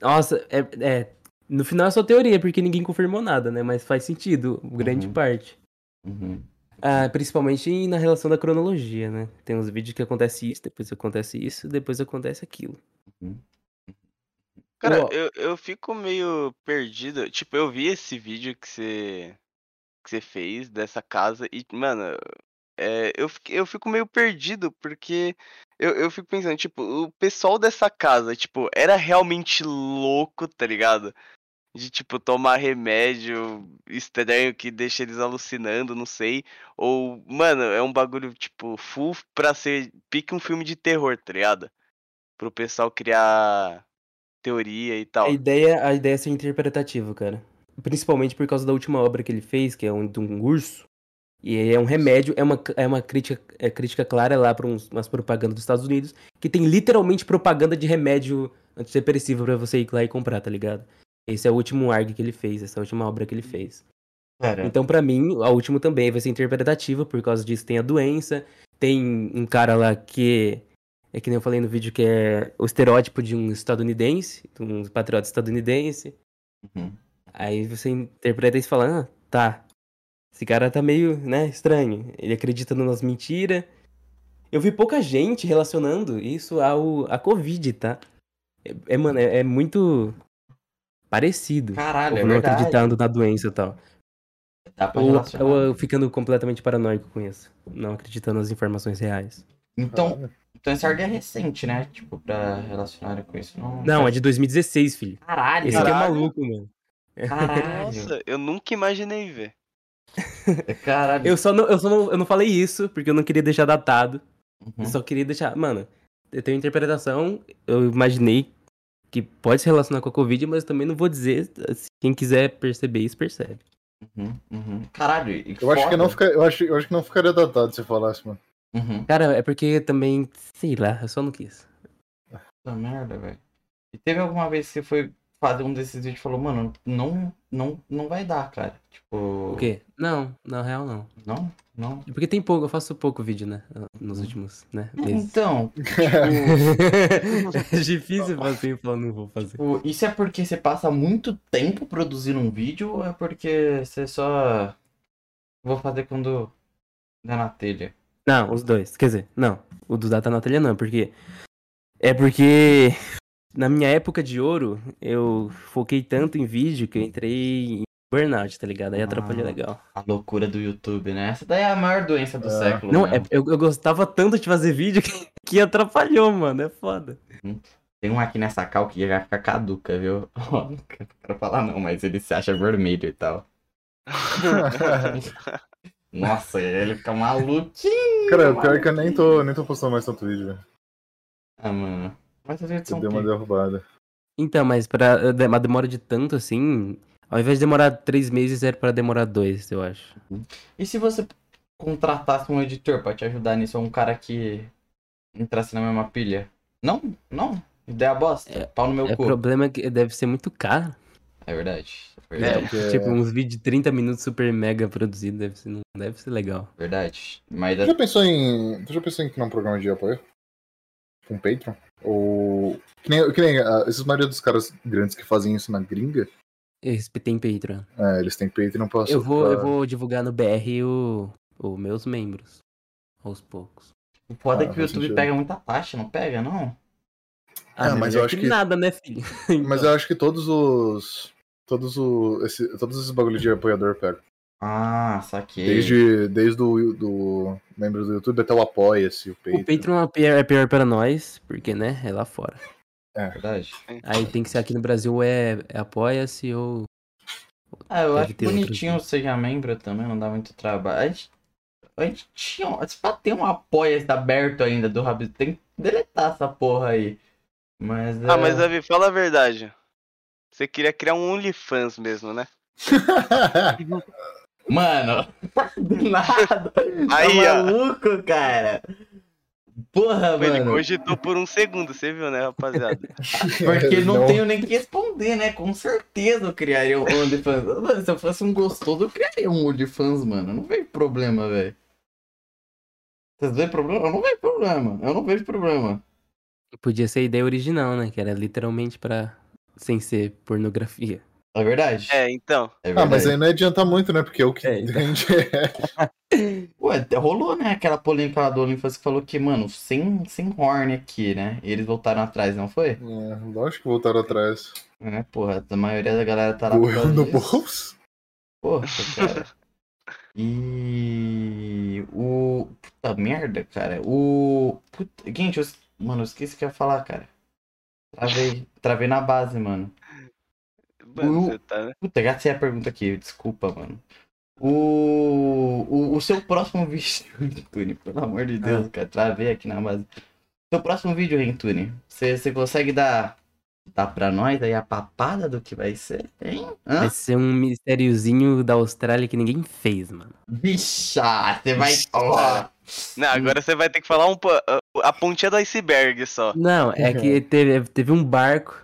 nossa, é, é, no final é só teoria, porque ninguém confirmou nada, né? Mas faz sentido, grande Uhum. parte. Uhum. Ah, principalmente na relação da cronologia, né? Tem uns vídeos que acontece isso, depois acontece isso, depois acontece aquilo. Cara, Ó. eu, eu fico meio perdido. Tipo, eu vi esse vídeo que você que você fez dessa casa e, mano, é, eu, fiquei- eu fico meio perdido porque eu, eu fico pensando, tipo, o pessoal dessa casa, tipo, era realmente louco, tá ligado? De, tipo, tomar remédio estranho que deixa eles alucinando, não sei. Ou, mano, é um bagulho, tipo, full pra ser pique um filme de terror, tá ligado? Pro pessoal criar teoria e tal. A ideia, a ideia é ser interpretativo, cara. Principalmente por causa da última obra que ele fez, que é um, de um urso. E é um remédio, é uma, é uma crítica, é crítica clara lá para umas propagandas dos Estados Unidos, que tem literalmente propaganda de remédio antidepressivo pra você ir lá e comprar, tá ligado? Esse é o último ARG que ele fez, essa é a última obra que ele fez. Cara, Então, pra mim, a última também vai ser interpretativa, por causa disso tem a doença, tem um cara lá que é que nem eu falei no vídeo que é o estereótipo de um estadunidense, de um patriota estadunidense. Uhum. Aí você interpreta isso e fala, ah, tá. Esse cara tá meio, né, estranho. Ele acredita nas mentiras. Eu vi pouca gente relacionando isso ao a Covid, tá? É, é, mano, é, é muito parecido. Caralho, é não verdade. acreditando na doença e tal. Dá pra Ou, relacionar. ou eu ficando completamente paranoico com isso. Não acreditando nas informações reais. Então, então esse ARG é recente, né? Tipo, pra relacionar com isso. Não, Não, é de 2016, filho. Caralho, Esse aqui é Caralho. maluco, mano. Caralho. Nossa, eu nunca imaginei ver. Caralho. Eu só, não, eu só não, eu não falei isso porque eu não queria deixar datado. Uhum. Eu só queria deixar. Mano, eu tenho interpretação. Eu imaginei que pode se relacionar com a Covid, mas também não vou dizer. Quem quiser perceber isso, percebe. Uhum, uhum. Caralho, e Eu acho, que não foda. fica, eu, acho, eu acho que não ficaria datado se falasse, mano. Uhum. Cara, é porque também. Sei lá, eu só não quis. Puta merda, velho. E teve alguma vez que você foi fazer um desses vídeos e falou, mano, não, não, não vai dar, cara. Tipo. O quê? Não, na real não. Não? Não? É Porque tem pouco, eu faço pouco vídeo, né? Nos últimos, né? Meses. Então, <laughs> tipo, é difícil fazer e falar, não vou fazer. tipo, isso é porque você passa muito tempo produzindo um vídeo ou é porque você só. Vou fazer quando der na telha? Não, os dois. Quer dizer, não. O do Data na telha não, porque. É porque. Na minha época de ouro, eu foquei tanto em vídeo que eu entrei em burnout, tá ligado? Aí atrapalhou Ah. legal. A loucura do YouTube, né? Essa daí é a maior doença do É. século. Não, né? é, eu, eu gostava tanto de fazer vídeo <laughs> que, que atrapalhou, mano. É foda. Tem um aqui nessa cal que já fica caduca, viu? Ó, não quero falar não, mas ele se acha vermelho e tal. <laughs> Nossa, ele fica maluquinho. Cara, o pior é que eu nem tô, nem tô postando mais tanto vídeo, velho. Ah, mano. Mas são dei uma derrubada. Então, mas pra uma demora de tanto assim, ao invés de demorar três meses, era pra demorar dois, eu acho. E se você contratasse um editor pra te ajudar nisso, ou um cara que entrasse na mesma pilha? Não? Não? Ideia bosta? Pau no meu É, O cu. problema é que deve ser muito caro. É verdade. É É. verdade. Porque- Tipo, uns vídeos de 30 minutos super mega produzidos, deve ser, não deve ser legal. Verdade. Mas Tu já pensou em. Tu já pensou em criar um programa de apoio? Com Patreon? Ou. Que nem, que nem ah, esses maioria dos caras grandes que fazem isso na gringa, Esse tem Patreon. é, eles têm Patreon pra. Eu vou, pra- eu vou divulgar no BR o, o meus membros. Aos poucos. o foda é Ah, que o YouTube sentido. pega muita taxa, não pega, não? Ah, mas eu melhor acho que nada, né, filho? Mas eu acho que todos os. todos, o, esse, todos esses bagulhos de apoiador pega. Ah, saquei. Desde, desde o do membro do YouTube até o Apoia-se, o O Patreon. Patreon é pior, é pior pra nós, porque, né, é lá fora. Verdade. Aí tem que ser aqui no Brasil é, é apoia-se ou. Ah, eu Deve acho ter bonitinho seja membro também, não dá muito trabalho. A gente, a gente tinha. Se pá, tem um apoia aberto ainda do Rabito, tem que deletar essa porra aí. Mas. Ah, mas é, Davi, fala a verdade. Você queria criar um OnlyFans mesmo, né? <laughs> Mano, <laughs> do nada. Aí, tá ó. maluco, cara? Porra, Ele mano. cogitou por um segundo, você viu, né, rapaziada? <laughs> Porque não, Não. tenho nem que responder, né? Com certeza eu criaria um OnlyFans. Mano, se eu fosse um gostoso, eu criaria um OnlyFans, mano. Não vejo problema, velho. Vocês veem problema? Eu não vejo problema. Eu não vejo problema. Podia ser a ideia original, né? Que era literalmente pra. sem ser pornografia. É verdade? É, então. É ah, verdade. mas aí não adianta muito, né? Porque é o que É, então. rende <laughs> Ué, até rolou, né? Aquela polêmica lá do OnlyFans que falou que, mano, sem, sem horn aqui, né? E eles voltaram atrás, não foi? É, lógico que voltaram atrás. É, porra, a maioria da galera tá lá Correu no bolso? Porra, cara. <laughs> E o. Puta merda, cara. O. Puta... Gente, eu... mano, eu esqueci o que eu ia falar, cara. Travei. Travei na base, mano. Mano, O- tá, né? Puta, gastei a pergunta aqui, desculpa, mano. O. O, o seu próximo <laughs> vídeo, Rentune, pelo amor de Deus, cara. Travei aqui na base. Seu próximo vídeo, Rentune, você você consegue dar. Dar pra nós aí a papada do que vai ser, hein? Hã? Vai ser um mistériozinho da Austrália que ninguém fez, mano. Bicha, você vai. Ó. Não, agora você vai ter que falar um, a pontinha do iceberg só. Não, é que <laughs> teve, teve um barco.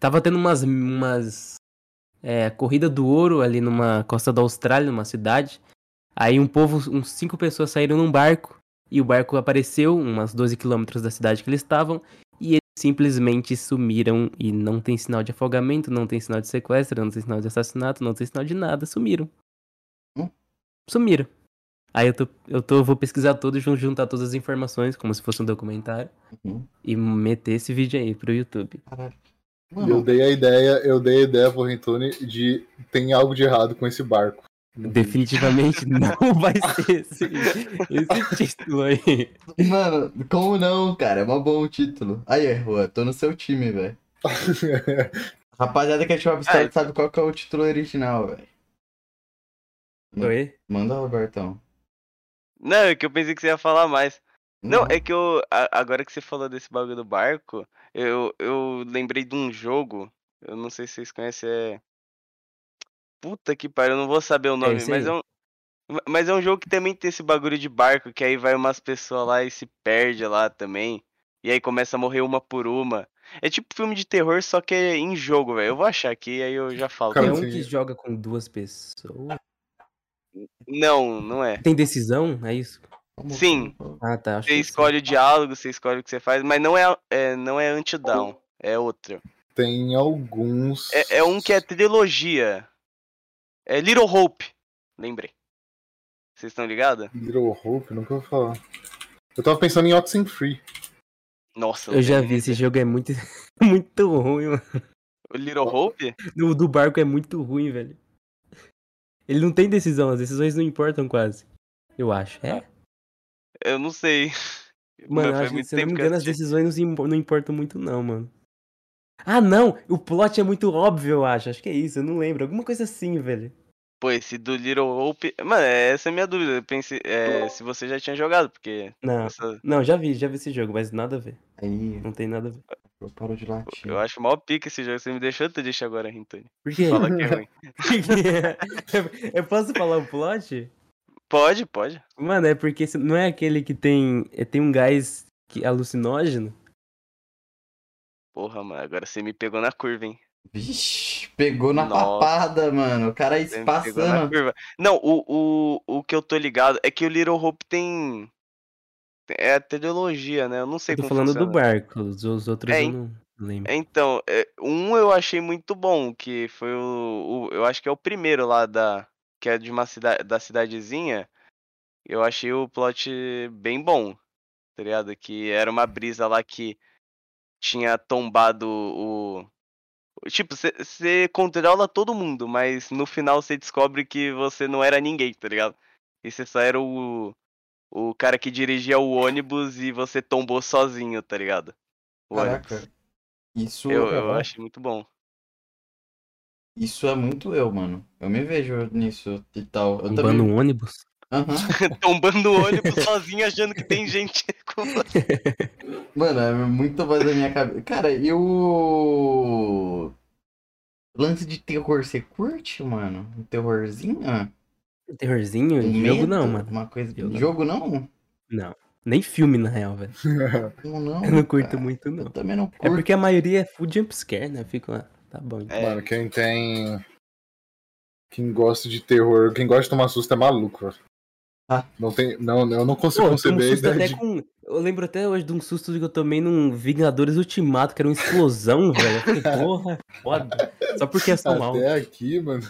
Tava tendo umas. umas é, corrida do ouro ali numa costa da Austrália, numa cidade. Aí um povo, uns cinco pessoas saíram num barco. E o barco apareceu, umas 12 quilômetros da cidade que eles estavam. E eles simplesmente sumiram. E não tem sinal de afogamento, não tem sinal de sequestro, não tem sinal de assassinato, não tem sinal de nada. Sumiram. Hum? Sumiram. Aí eu tô, eu tô, vou pesquisar tudo e juntar todas as informações, como se fosse um documentário. Uhum. E meter esse vídeo aí pro YouTube. Caralho. Eu dei a ideia, eu dei a ideia pro Rentone de tem algo de errado com esse barco. Definitivamente <laughs> não vai ser esse, esse título aí. mano, como não, cara? É um bom título. Aí, Rua, tô no seu time, velho. <laughs> Rapaziada que achou abstrato Ai. sabe qual que é o título original, velho. Oi? Manda, Robertão. Não, é que eu pensei que você ia falar mais. Não, Uhum. é que eu. a- Agora que você falou desse bagulho do barco, eu, eu lembrei de um jogo. Eu não sei se vocês conhecem, é. Puta que pariu, eu não vou saber o nome, esse mas aí? é um. ma- Mas é um jogo que também tem esse bagulho de barco, que aí vai umas pessoas lá e se perde lá também. E aí começa a morrer uma por uma. É tipo filme de terror, só que é em jogo, velho. Eu vou achar aqui, aí eu já falo. Cara, é um que joga com duas pessoas. Não, não é. Tem decisão? É isso? Sim. Ah, tá. Você escolhe o diálogo, você escolhe o que você faz, mas não é, é, não é anti-down, é outro. Tem alguns. É, é um que é trilogia. É Little Hope, lembrei. Vocês estão ligados? Little Hope, nunca vou falar. Eu tava pensando em Oxenfree. Nossa, Eu já vi, esse muita- jogo é muito, <laughs> muito ruim, mano. O Little Hope? O do barco é muito ruim, velho. Ele não tem decisão, as decisões não importam quase. Eu acho. É? Eu não sei. <laughs> Mano, acho que, se eu não me engano, as decisões não importam muito, não, mano. Ah, não! O plot é muito óbvio, eu acho. Acho que é isso, eu não lembro. Alguma coisa assim, velho. Pô, esse do Little Hope. Mano, essa é a minha dúvida. Eu pensei é, se você já tinha jogado, porque. Não, essa- não, já vi, já vi esse jogo, mas nada a ver. Aí, Não tem nada a ver. eu paro de latir. eu acho mal pica esse jogo. Você me deixou triste agora, Rintoni. Por quê? Fala que é ruim. <laughs> <laughs> eu posso falar o plot? Pode, pode. Mano, é porque não é aquele que tem. é, Tem um gás que, alucinógeno? Porra, mano, agora você me pegou na curva, hein? Vixe, pegou na Nossa. papada, mano. O cara aí se passando. Não, o, o, o que eu tô ligado é que o Little Hope tem. É a trilogia, né? Eu não sei Eu tô como falando do funciona. barco, os, os outros É, eu não lembro. É, Então, é, um eu achei muito bom, que foi o, o- Eu acho que é o primeiro lá da. Que é de uma cidade da cidadezinha. Eu achei o plot bem bom. Tá ligado? Que era uma brisa lá que tinha tombado o. Tipo, você controla todo mundo, mas no final você descobre que você não era ninguém, tá ligado? E você só era o, o cara que dirigia o ônibus e você tombou sozinho, tá ligado? O Caraca. ônibus. Isso, Eu, eu aham. achei muito bom. Isso é muito eu, mano. Eu me vejo nisso e tal. Eu Tombando também. um ônibus. Aham. <laughs> Tombando o ônibus sozinho, achando que tem gente <laughs> com você. Mano, é muito mais da minha cabeça. Cara, e o. Lance de terror, você curte, mano? Um terrorzinho? Terrorzinho? Um Jogo não, mano. Uma coisa. Eu não. Jogo não? Não. Nem filme, na real, velho. Não, não. <laughs> Eu não curto cara. muito, Eu não. também não curto. É porque a maioria é full jumpscare, né? Eu fico lá, tá bom. então. É, Mano, quem tem. Quem gosta de terror, quem gosta de tomar susto é maluco, velho. Ah. Não tem. Não, eu não Pô, consigo eu tomo conceber ideia até de. com. Eu lembro até hoje de um susto que eu tomei num Vingadores Ultimato, que era uma explosão, <laughs> velho. Fiquei, porra, foda. Só porque eu sou mal. Até aqui, mano.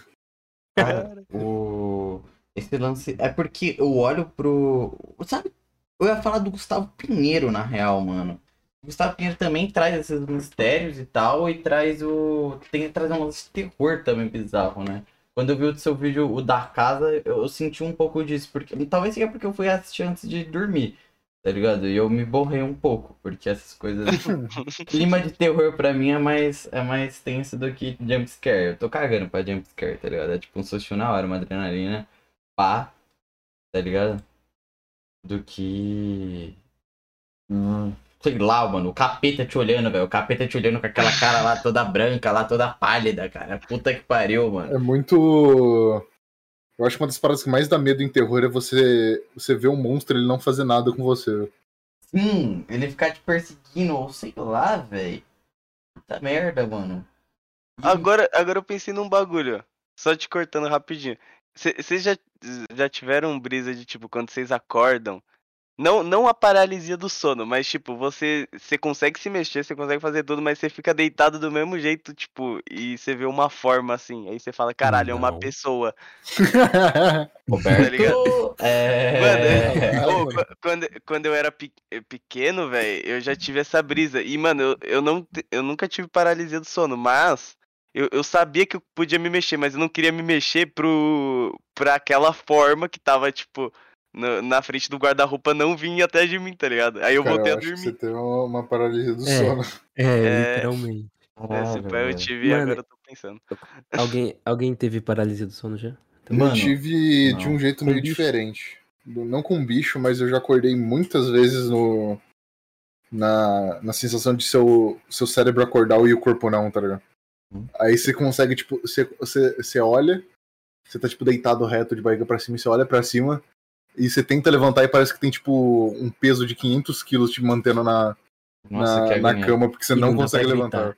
Cara, o... Esse lance. É porque eu olho pro. Sabe? Eu ia falar do Gustavo Pinheiro, na real, mano. O Gustavo Pinheiro também traz esses mistérios e tal, e traz o. Tem que trazer um lance de terror também bizarro, né? Quando eu vi o seu vídeo, o da casa, eu, eu senti um pouco disso. Porque... Talvez seja porque eu fui assistir antes de dormir, tá ligado? E eu me borrei um pouco, porque essas coisas. <laughs> Clima de terror pra mim é mais, é mais tenso do que jumpscare. Eu tô cagando pra jumpscare, tá ligado? É tipo um susto na hora, uma adrenalina. Pá, tá ligado? Do que. Hum, sei lá, mano. O capeta te olhando, velho. O capeta te olhando com aquela cara lá toda branca, lá toda pálida, cara. Puta que pariu, mano. É muito. Eu acho que uma das paradas que mais dá medo em terror é você, você ver um monstro e ele não fazer nada com você. Sim, ele ficar te perseguindo, ou sei lá, velho. Puta merda, mano. Agora, agora eu pensei num bagulho, ó. Só te cortando rapidinho. Vocês já, já tiveram brisa de, tipo, quando vocês acordam? Não, não a paralisia do sono, mas, tipo, você, você consegue se mexer, você consegue fazer tudo, mas você fica deitado do mesmo jeito, tipo, e você vê uma forma assim. Aí você fala, caralho, é uma Não. pessoa. <laughs> Roberto, ligado? é... Mano, é- quando, quando eu era pe- pequeno, velho, eu já tive essa brisa. E, mano, eu, eu, não, eu nunca tive paralisia do sono, mas eu, eu sabia que eu podia me mexer, mas eu não queria me mexer pro, pra aquela forma que tava, tipo, no- na frente do guarda-roupa não vinha até de mim, tá ligado? Aí eu Cara, voltei eu a acho que você dormir. tem uma, uma paralisia do É. sono. É, É. literalmente. Pé eu tive e Mano, agora eu tô pensando. Alguém, alguém teve paralisia do sono já? Mano, eu tive de não. um jeito meio diferente. Não com bicho, mas eu já acordei muitas vezes no. Na, na sensação de seu, seu cérebro acordar e o corpo não, tá ligado? Hum. Aí você consegue, tipo, você, você, você olha, você tá, tipo, deitado reto de barriga pra cima, e você olha pra cima, e você tenta levantar e parece que tem, tipo, um peso de 500 quilos te mantendo na, Nossa, que na, na cama, porque você E não, não consegue levantar.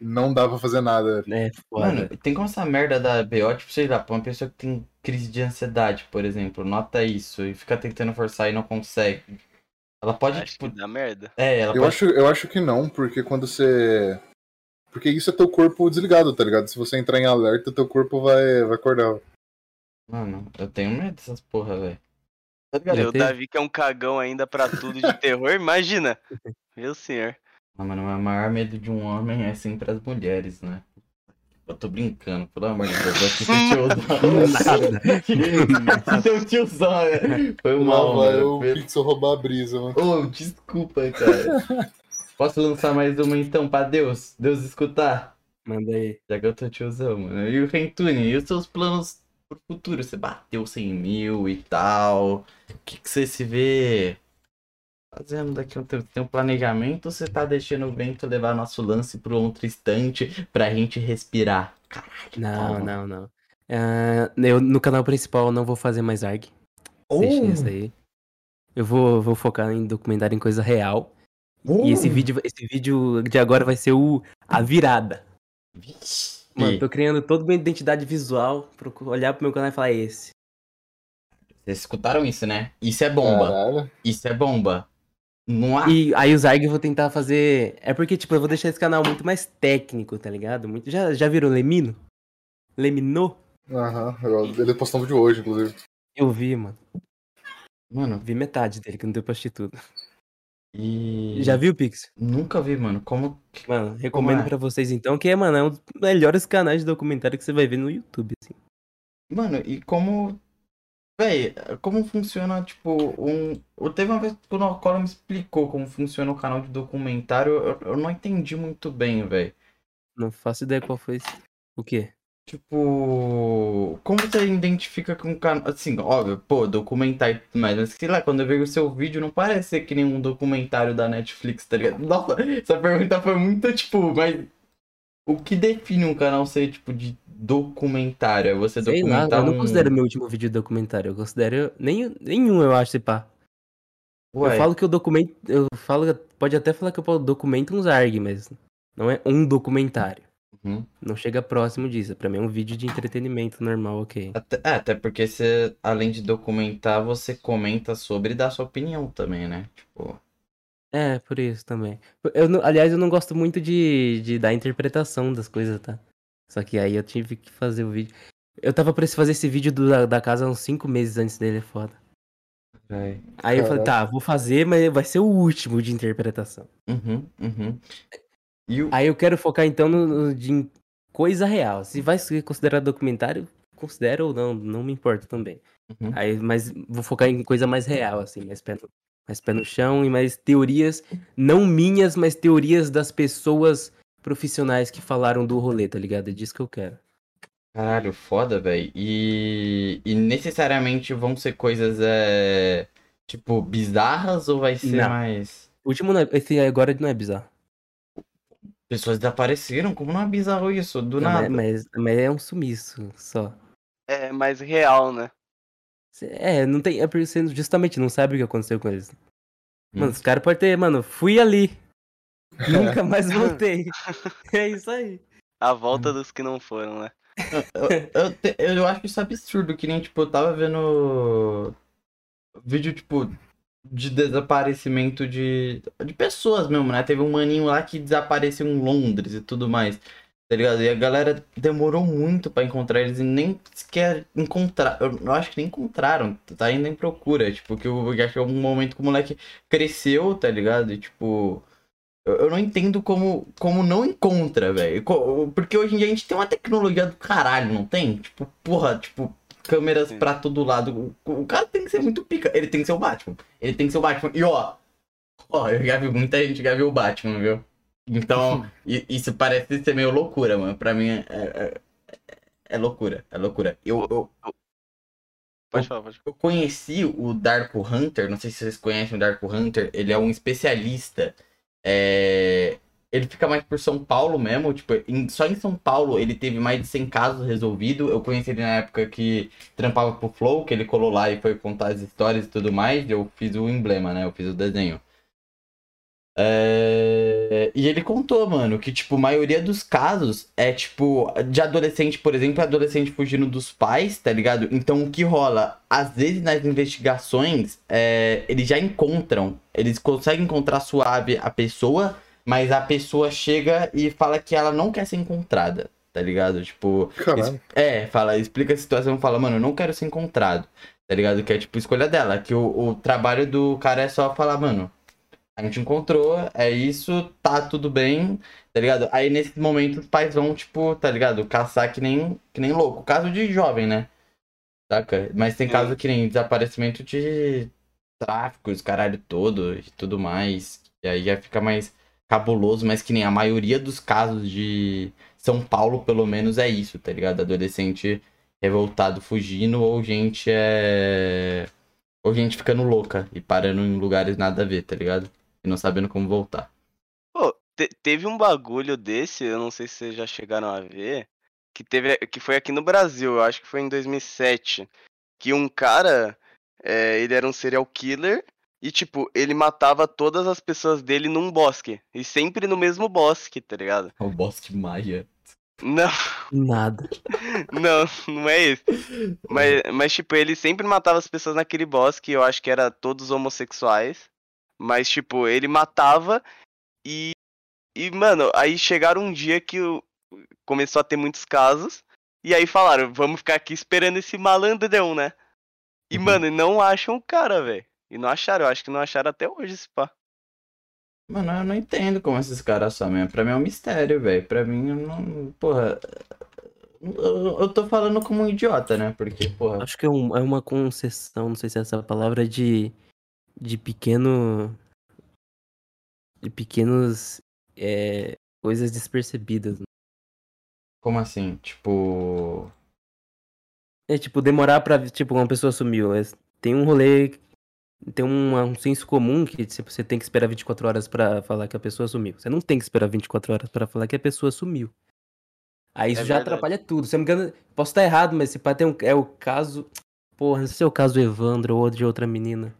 Não dá pra fazer nada. É. Mano, tem como essa merda da BO, tipo, sei lá, pra uma pessoa que tem crise de ansiedade, por exemplo, nota isso e fica tentando forçar e não consegue. Ela pode, Acho tipo. dá merda. É, ela Eu pode. acho, eu acho que não, porque quando você. Porque isso é teu corpo desligado, tá ligado? Se você entrar em alerta, teu corpo vai, vai acordar. Mano, eu tenho medo dessas porra, velho. Tá ligado? Já O teve? Davi que é um cagão ainda pra tudo de terror, imagina. <laughs> Meu senhor. Ah, mano, o maior medo de um homem é sempre as mulheres, né? Eu tô brincando, pelo amor de Deus. Eu quis ser tiozão. <laughs> Nada. Um tiozão, né? Foi mal, mano. o Pixel roubar a brisa, mano. Ô, desculpa, cara. <laughs> Posso lançar mais uma então pra Deus? Deus escutar? Manda aí. Já que eu tô tiozão, mano. E o Rentune, e os seus planos pro futuro? Você bateu 100 mil e tal. O que, que você se vê fazendo daqui a um tempo? Tem um planejamento ou você tá deixando o vento levar nosso lance pro outro instante pra gente respirar? Caralho. Não, calma. não, não. Ah, eu, no canal principal não vou fazer mais ARG. Oh. Deixa isso aí. Eu vou, vou focar em documentário em coisa real. Oh. E esse vídeo, esse vídeo de agora vai ser o a virada. Vixe. Mano, tô criando toda uma identidade visual pra olhar pro meu canal e falar "É esse. Vocês escutaram isso, né? Isso é bomba. Caralho. Isso é bomba. Não há. E aí os ARG eu vou tentar fazer. É porque, tipo, eu vou deixar esse canal muito mais técnico, tá ligado? Muito... Já, já viram Lemino? Leminô? Aham. eu- Ele postou um vídeo hoje, inclusive. Eu vi, mano. Mano, Vi metade dele, que não deu pra assistir tudo. E. Já viu, Pix? Nunca vi, mano. Como. que- Mano, recomendo é? pra vocês então, que é, mano, é um dos melhores canais de documentário que você vai ver no YouTube, assim. Mano, e como. Véi, como funciona, tipo, um. eu- Teve uma vez que o Nocola me explicou como funciona o canal de documentário. Eu, eu não entendi muito bem, velho. Não faço ideia qual foi esse. O quê? Tipo, como você identifica que um canal. Assim, óbvio, pô, documentário e tudo mais, mas sei lá, quando eu vejo o seu vídeo, não parece ser que nem um documentário da Netflix, tá ligado? <laughs> Nossa, essa pergunta foi muito, tipo, mas. O que define um canal ser, tipo, de documentário? É você Sei lá, documentar eu não um. considero meu último vídeo documentário. Eu considero. Nem, nenhum, eu acho, se pá. Ué, Eu falo que eu documento. Eu falo. Pode até falar que eu documento uns ARG, mas não é um documentário. Uhum. Não chega próximo disso. Pra mim é um vídeo de entretenimento normal, ok. Até, é, até porque você, além de documentar, você comenta sobre e dá sua opinião também, né? Tipo. É, por isso também. Eu, não- aliás, eu não gosto muito de, de dar interpretação das coisas, tá? Só que aí eu tive que fazer o vídeo. Eu tava pra fazer esse vídeo do- da, da casa uns 5 meses antes dele, é foda. Aí eu falei, tá, vou fazer, mas vai ser o último de interpretação. Uhum, uhum. O. Aí eu quero focar então no, no- de em coisa real. Se vai ser considerado documentário, considera ou não, não me importa também. Uhum. Aí, mas vou focar em coisa mais real, assim, mais pé no, mais pé no chão e mais teorias, não minhas, mas teorias das pessoas profissionais que falaram do rolê, tá ligado? É disso que eu quero. Caralho, foda, velho. E, e necessariamente vão ser coisas, é, tipo, bizarras ou vai ser Não. mais. O último, não é- esse agora não é bizarro. Pessoas desapareceram? Como não é bizarro isso? Do Não, nada. mas, mas, é um sumiço só. É mais real, né? É, não tem. É porque você justamente não sabe o que aconteceu com eles. Mano, Hum. os caras podem ter, mano, fui ali. <laughs> Nunca mais <laughs> voltei. <laughs> é isso aí. A volta dos que não foram, né? Eu, eu, te- eu acho isso absurdo, que nem, tipo, eu tava vendo vídeo, tipo, de desaparecimento de, de pessoas mesmo, né? Teve um maninho lá que desapareceu em Londres e tudo mais, tá ligado? E a galera demorou muito pra encontrar eles e nem sequer encontrar. Eu, acho que nem encontraram, tá ainda em procura. Tipo, que eu acho que é um momento que o moleque cresceu, tá ligado? E, tipo. Eu, não entendo como, como não encontra, velho. Porque hoje em dia a gente tem uma tecnologia do caralho, não tem? Tipo, porra, tipo, câmeras Sim. pra todo lado. O, cara tem que ser muito pica. Ele tem que ser o Batman. Ele tem que ser o Batman. E ó, ó, eu já vi muita gente já viu o Batman, viu? Então, <laughs> isso parece ser meio loucura, mano. Pra mim é, é, é loucura, é loucura. Eu, eu, Pode falar, pode falar. eu conheci o Darko Hunter, não sei se vocês conhecem o Darko Hunter, ele é um especialista. é, Ele fica mais por São Paulo mesmo, tipo, em- só em São Paulo ele teve mais de 100 casos resolvidos. Eu conheci ele na época que trampava pro Flow, que ele colou lá e foi contar as histórias e tudo mais. Eu fiz o emblema, né? Eu fiz o desenho. É, E ele contou, mano, que, tipo, a maioria dos casos é, tipo, de adolescente, por exemplo, adolescente fugindo dos pais, tá ligado? Então, o que rola? Às vezes, nas investigações, é, eles já encontram, eles conseguem encontrar suave a pessoa, mas a pessoa chega e fala que ela não quer ser encontrada, tá ligado? Tipo, Caralho. é, fala, explica a situação, fala, mano, eu não quero ser encontrado, tá ligado? Que é tipo escolha dela, que o, o trabalho do cara é só falar, mano, a gente encontrou, é isso, tá tudo bem, tá ligado? Aí nesse momento os pais vão, tipo, tá ligado? Caçar que nem, que nem louco. Caso de jovem, né? Saca? Mas tem caso que nem desaparecimento de tráfico, os caralho todo e tudo mais. E aí já fica mais cabuloso, mas que nem a maioria dos casos de São Paulo, pelo menos, é isso, tá ligado? Adolescente revoltado fugindo ou gente é. Ou gente ficando louca e parando em lugares nada a ver, tá ligado? E não sabendo como voltar. Pô, te- teve um bagulho desse, eu não sei se vocês já chegaram a ver, que teve, que foi aqui no Brasil, eu acho que foi em 2007, que um cara, é, ele era um serial killer e tipo, ele matava todas as pessoas dele num bosque, e sempre no mesmo bosque, tá ligado? O Bosque Maia. Não, Nada. <laughs> não, não é esse. Mas, mas tipo, ele sempre matava as pessoas naquele bosque, eu acho que era todos homossexuais. Mas, tipo, ele matava e. E, mano, aí chegaram um dia que o- começou a ter muitos casos. E aí falaram, vamos ficar aqui esperando esse malandrão, né? E, Uhum. mano, não acham o cara, velho. E não acharam, eu acho que não acharam até hoje esse pá. Mano, eu não entendo como esses caras somem. Pra mim é um mistério, velho. Pra mim, eu não. Porra. Eu, eu tô falando como um idiota, né? Porque, porra. Acho que é, um- é uma concessão, não sei se é essa palavra, de, de pequeno. De pequenos. é, coisas despercebidas. Como assim? Tipo. É tipo, demorar pra. Tipo, uma pessoa sumiu. é, Tem um rolê. Tem um, um senso comum que tipo, você tem que esperar 24 horas pra falar que a pessoa sumiu. Você não tem que esperar 24 horas pra falar que a pessoa sumiu. Aí isso É já verdade. atrapalha tudo. Se eu não me engano, posso estar errado, mas esse pai tem um, é o caso. Porra, não sei se é o caso do Evandro ou de outra menina.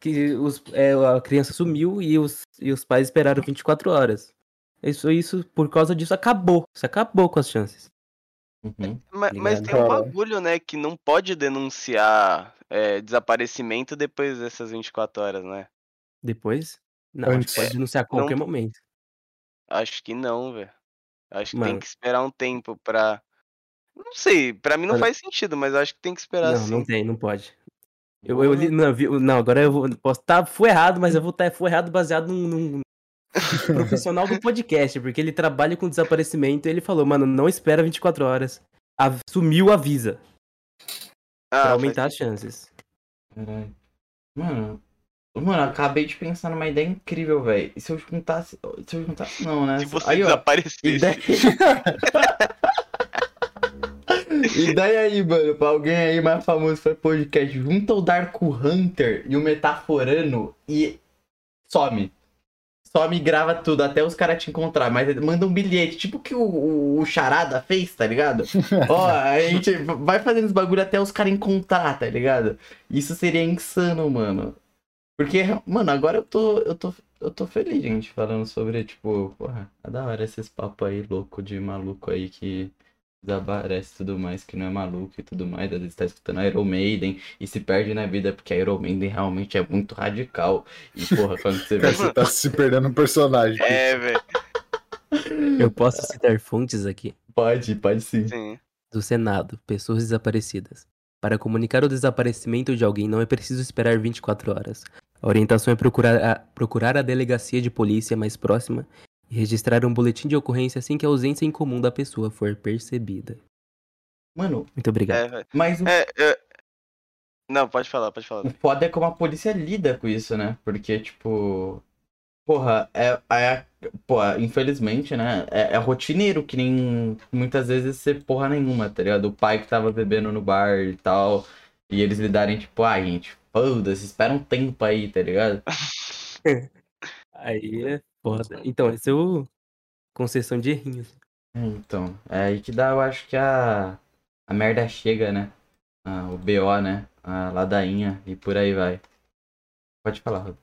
Que os, é, a criança sumiu e os, e os pais esperaram 24 horas. Isso, isso, por causa disso, acabou. Isso acabou com as chances. Uhum. Ma- Mas, ligado? tem um bagulho, né, que não pode denunciar é, desaparecimento depois dessas 24 horas, né? Depois. Não, acho Antes. que pode denunciar a Não- qualquer momento. Acho que não, velho. Acho que Mano. tem que esperar um tempo pra. Não sei, pra mim não Mano. faz sentido, mas acho que tem que esperar Não, sim. não tem, não pode. Eu, eu li, não, vi- não, agora eu vou, posso estar, fui errado, mas eu vou estar, fui errado baseado num, num <laughs> profissional do podcast, porque ele trabalha com desaparecimento e ele falou, mano, não espera 24 horas. A- sumiu, avisa, Ah, pra aumentar as chances. Caralho. Mano. Mano, eu acabei de pensar numa ideia incrível, velho. E se eu juntasse. Se eu juntasse, não, né? Se você aí, ó. desaparecesse. Ideia. <laughs> Ideia aí, mano, pra alguém aí mais famoso pra podcast. Junta o Dark Hunter e o Metaforano e some. Some e grava tudo, até os caras te encontrar. Mas manda um bilhete, tipo que o, o, o Charada fez, tá ligado? <laughs> Ó, a gente vai fazendo os bagulho até os caras encontrar, tá ligado? Isso seria insano, mano. Porque, mano, agora eu tô, eu tô, eu tô feliz, gente, falando sobre, tipo, porra, é da hora esses papos aí louco de maluco aí que desaparece e tudo mais, que não é maluco e tudo mais, às vezes tá escutando Iron Maiden e se perde na vida porque a Iron Maiden realmente é muito radical. E, porra, quando você <laughs> vê. Você tá se perdendo no personagem. É, velho. Eu posso citar fontes aqui. Pode, pode sim. Sim. Do Senado, pessoas desaparecidas. Para comunicar o desaparecimento de alguém não é preciso esperar 24 horas. A orientação é procurar a, procurar a delegacia de polícia mais próxima e registrar um boletim de ocorrência assim que a ausência incomum da pessoa for percebida. Mano, Muito obrigado. É, mas o, É, é... Não, pode falar, pode falar. o foda é como a polícia lida com isso, né? Porque, tipo. Porra, é. é pô, infelizmente, né? É, é rotineiro, que nem muitas vezes ser porra nenhuma, tá ligado? O pai que tava bebendo no bar e tal. E eles lidarem, tipo, ah, gente, foda-se, espera um tempo aí, tá ligado? <laughs> <laughs> Aí é foda. Então, esse é o concessão de errinhos. Então, é aí que dá, eu acho que a, a merda chega, né? Ah, o BO, né? A ladainha e por aí vai. Pode falar, Rob.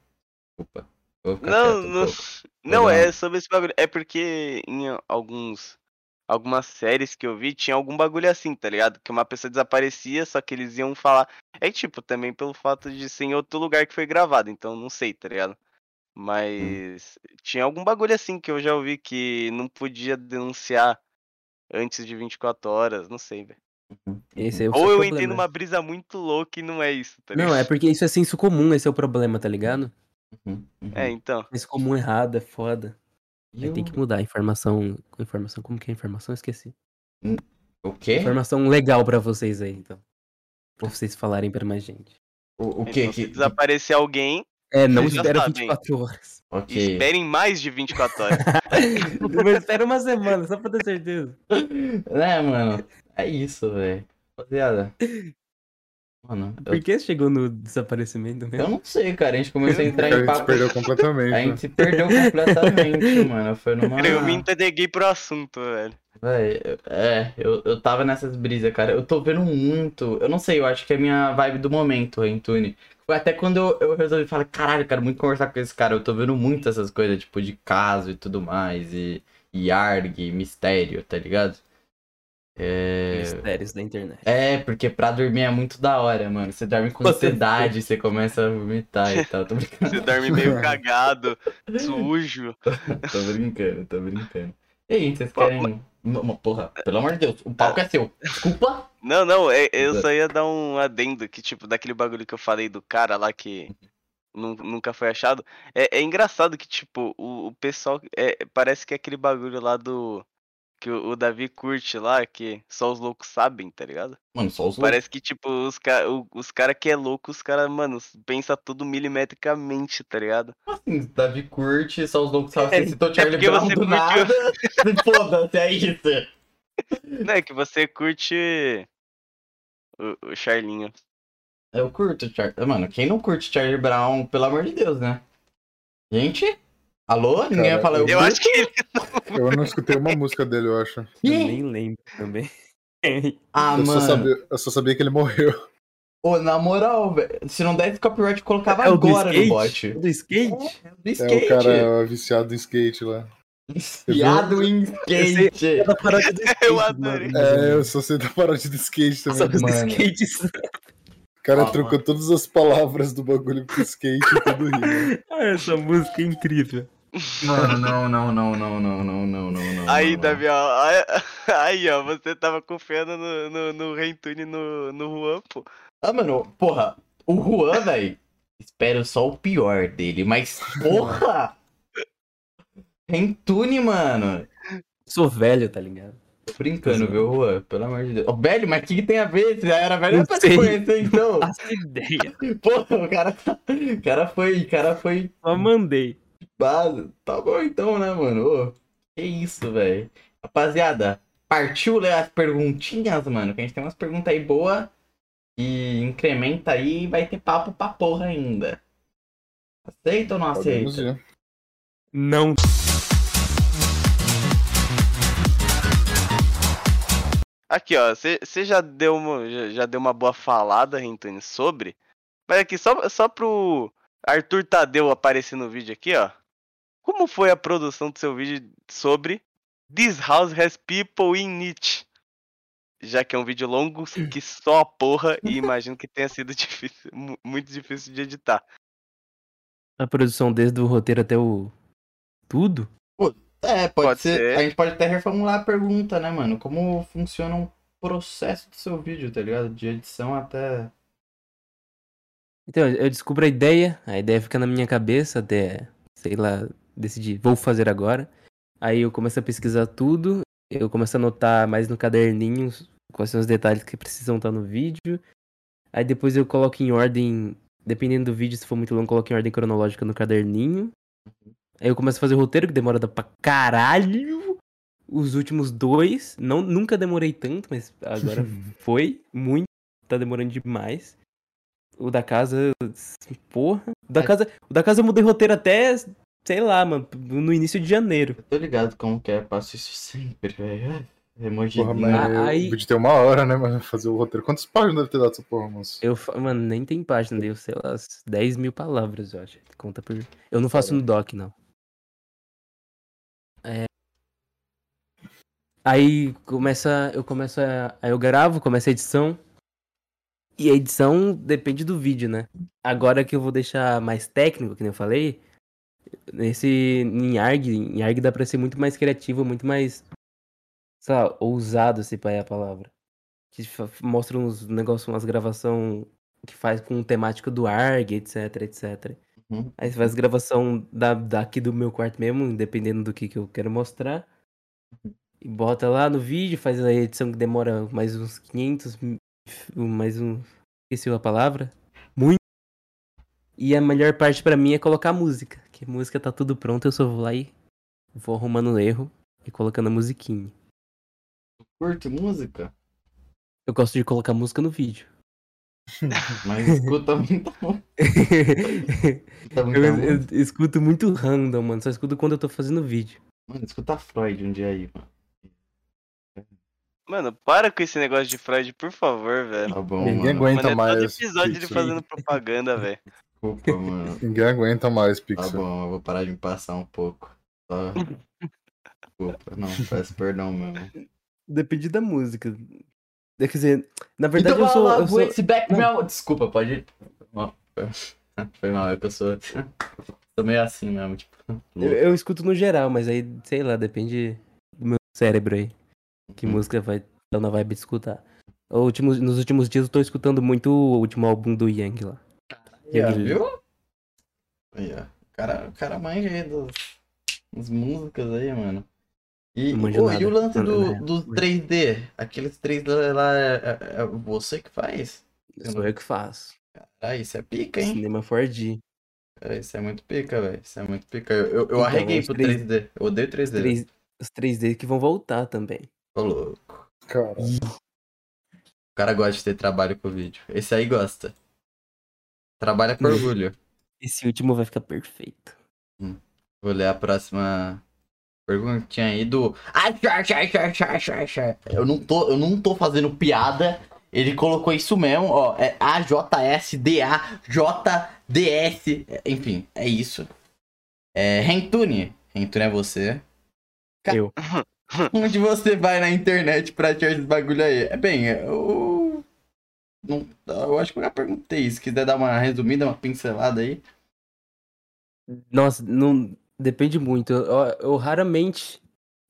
Desculpa. Eu vou ficar Não, quieto <laughs> não não. é sobre esse bagulho. É porque em alguns. Algumas séries que eu vi, tinha algum bagulho assim, tá ligado? Que uma pessoa desaparecia, só que eles iam falar. É tipo, também pelo fato de ser em outro lugar que foi gravado, então não sei, tá ligado? Mas tinha algum bagulho assim que eu já ouvi que não podia denunciar antes de 24 horas, não sei, velho. Esse é o Ou eu problema. entrei numa brisa muito louca e não é isso, tá ligado? Não, é porque isso é senso comum, esse é o problema, tá ligado? Uhum, uhum. É, então. Senso comum errado, é foda. E Aí tem que mudar a informação. Informação, como que é a informação? Esqueci. O quê? Informação legal pra vocês aí, então. Pra vocês falarem pra mais gente. O, o Então, quê? se Que... desaparecer alguém, É, não Vocês espera sabem. 24 horas. Ok. esperem mais de 24 horas. <laughs> Mas espera uma semana, só pra ter certeza. né, mano? É isso, velho. Rapaziada. Mano, eu, Por que chegou no desaparecimento eu mesmo? não sei, cara. A gente começou a entrar A em gente se papo. perdeu completamente. A gente se perdeu completamente, <laughs> mano. Foi numa. Eu me entreguei pro assunto, velho. Véi, eu- é, eu, eu tava nessas brisas, cara. Eu tô vendo muito. Eu não sei, eu acho que é a minha vibe do momento, Rentune. Foi até quando eu, eu resolvi falar, caralho, eu quero muito conversar com esse cara. Eu tô vendo muito essas coisas, tipo, de caso e tudo mais. E, e arg, mistério, tá ligado? É. Mistérios da internet. É, porque pra dormir é muito da hora, mano. Você dorme com ansiedade, você começa a vomitar e tal. Tô brincando. Você dorme meio <laughs> cagado, sujo. Tô brincando, tô brincando. E aí, vocês querem. Uma- Porra, pelo amor de Deus, o palco é seu. Desculpa. Não, não, é- eu só ia dar um adendo que, tipo, daquele bagulho que eu falei do cara lá que nun- nunca foi achado. É, é engraçado que, tipo, o, o pessoal. É, parece que é aquele bagulho lá do. Que o, o Davi curte lá, que só os loucos sabem, tá ligado? Mano, só os loucos. Parece que, tipo, os, ca o- os cara que é louco, os cara, mano, pensa tudo milimetricamente, tá ligado? assim, Davi curte, só os loucos sabem. É, Você citou Charlie porque Brown você do curtiu- nada. <laughs> Foda-se, é isso. <laughs> Não, é que você curte o, o Charlinho. Eu curto Charlie. Mano, quem não curte Charlie Brown, pelo amor de Deus, né? Gente? Alô? Ninguém Cara, vai falar eu, Eu curto? acho que ele. <laughs> Eu não escutei uma música dele, eu acho. Eu nem lembro também. <laughs> Ah, eu, só mano. sabia, eu só sabia que ele morreu. Ô, na moral, velho. Se não desse copyright, colocava É do agora no bot. O do skate? Do É skate. o cara viciado em skate lá. Viciado em skate. Do Eu adorei. mano. É, eu só sei da parada do skate Só também. os mano. skates. O cara Ah, trocou todas as palavras do bagulho pro skate e tudo. Ah, essa música é incrível. Mano, não, não, não, não, não, não, não, não, não. Aí, não. Davi, ó. aí- Aí, ó, você tava confiando no, no, no Rentune no, no Juan, pô. Ah, mano, porra, o Juan, velho. Espero só o pior dele, mas porra! Rentune, mano. Sou velho, tá ligado? Tô brincando, viu, Juan? Pelo amor de Deus. Ô, velho, mas o que, que tem a ver? Você já era velho Não pra te conhecer, então. Faço ideia. <laughs> Porra, o cara, o cara foi, o cara foi Só mandei. base. Tá bom então, né, mano? Ô, que isso, velho. Rapaziada, partiu ler as perguntinhas, mano, que a gente tem umas perguntas aí boas. E incrementa aí e vai ter papo pra porra ainda. Aceita ou não aceita? Não. Aqui, ó, você já deu uma, já, já deu uma boa falada, Rentune, sobre. Mas aqui, só, só pro Arthur Tadeu aparecer no vídeo aqui, ó. Como foi a produção do seu vídeo sobre This House Has People in It? Já que é um vídeo longo que só a porra e <laughs> imagino que tenha sido difícil, mu- muito difícil de editar. A produção desde o roteiro até o. Tudo? É, pode, Pode ser. ser. A gente pode até reformular a pergunta, né, mano? Como funciona um processo do seu vídeo, tá ligado? De edição até. Então, eu descubro a ideia, a ideia fica na minha cabeça até, sei lá, decidir, vou fazer agora. Aí eu começo a pesquisar tudo, eu começo a anotar mais no caderninho quais são os detalhes que precisam estar no vídeo. Aí depois eu coloco em ordem, dependendo do vídeo, se for muito longo, eu coloco em ordem cronológica no caderninho. Aí eu começo a fazer o roteiro, que demora pra caralho. Os últimos dois, não, nunca demorei tanto, mas agora <laughs> foi muito, tá demorando demais. O da casa, porra. O da É. casa, o da casa eu mudei roteiro até, sei lá, mano, no início de janeiro. Eu tô ligado como que é, passo isso sempre, velho. Emoji. Porra, mas Ah, aí- vídeo tem uma hora, né, mas fazer o roteiro. Quantas páginas deve ter dado essa porra, moço? Eu, mano, nem tem página, deu, sei lá, umas 10 mil palavras, eu acho. Conta por. Eu não faço no doc, não. É. Aí começa. Eu começo a. Aí eu gravo, começa a edição. E a edição depende do vídeo, né? Agora que eu vou deixar mais técnico, que nem eu falei. Nesse. Em ARG, em ARG dá pra ser muito mais criativo, muito mais. Sei lá, ousado, se é a palavra. Que mostra uns negócios, umas gravação que faz com temática do ARG, etc, etc. Uhum. Aí você faz gravação da, daqui do meu quarto mesmo, dependendo do que, que eu quero mostrar. E bota lá no vídeo, faz a edição que demora mais uns 500, mi- mais um... Esqueci a palavra. Muito. E a melhor parte pra mim é colocar a música. Que a música tá tudo pronto, eu só vou lá e vou arrumando o erro e colocando a musiquinha. Curte música? Eu gosto de colocar música no vídeo. <laughs> Mas escuta muita <laughs> escuta muita Eu, música. eu escuto muito random, mano. Só escuto quando eu tô fazendo vídeo. Mano, escuta Freud um dia aí, mano. Mano, para com esse negócio de Freud, por favor, velho. Tá bom, Ninguém mano. aguenta Mano, é todo mais. episódio ele fazendo propaganda, velho. Desculpa, mano. <laughs> Ninguém aguenta mais, Tá Pixel. bom, eu vou parar de me passar um pouco. Só... Desculpa, <laughs> não, peço perdão mesmo. Depende da música. Quer dizer, na verdade então, eu sou. lá, Eu sou... esse back meow. Desculpa, pode <laughs> Foi mal, é que eu sou. Sou meio assim mesmo, tipo. Eu, eu escuto no geral, mas aí, sei lá, depende do meu cérebro aí. Que música vai dar na vibe de escutar. Nos últimos dias eu tô escutando muito o último álbum do Yang lá. Yeah, Yang viu? Aí, ó. O cara, o cara manja aí das, das músicas aí, mano. E, ô, e o lance do, dos 3D? Aqueles 3D lá é, é- é você que faz? Sou eu que faço. Ah, isso é pica, hein? Cinema 4D. Cara, isso é muito pica, velho. Isso é muito pica. Eu, eu, eu Então, arreguei pro 3D. 3D. Eu odeio 3D. Três- Os 3D que vão voltar também. Ô, louco. Cara, O cara gosta de ter trabalho com vídeo. Esse aí gosta. Trabalha com Hum. orgulho. Esse último vai ficar perfeito. Vou ler a próxima perguntinha aí do. Eu não tô, eu não tô fazendo piada. Ele colocou isso mesmo, ó. É AJSDA, É, Enfim, é isso. É Rentune. Rentune é você. Ca- Eu. <laughs> <laughs> Onde você vai na internet pra achar esse bagulho aí? É bem, eu. Não, eu acho que eu já perguntei. Se quiser dar uma resumida, uma pincelada aí. Nossa, não. Depende muito. Eu, eu raramente.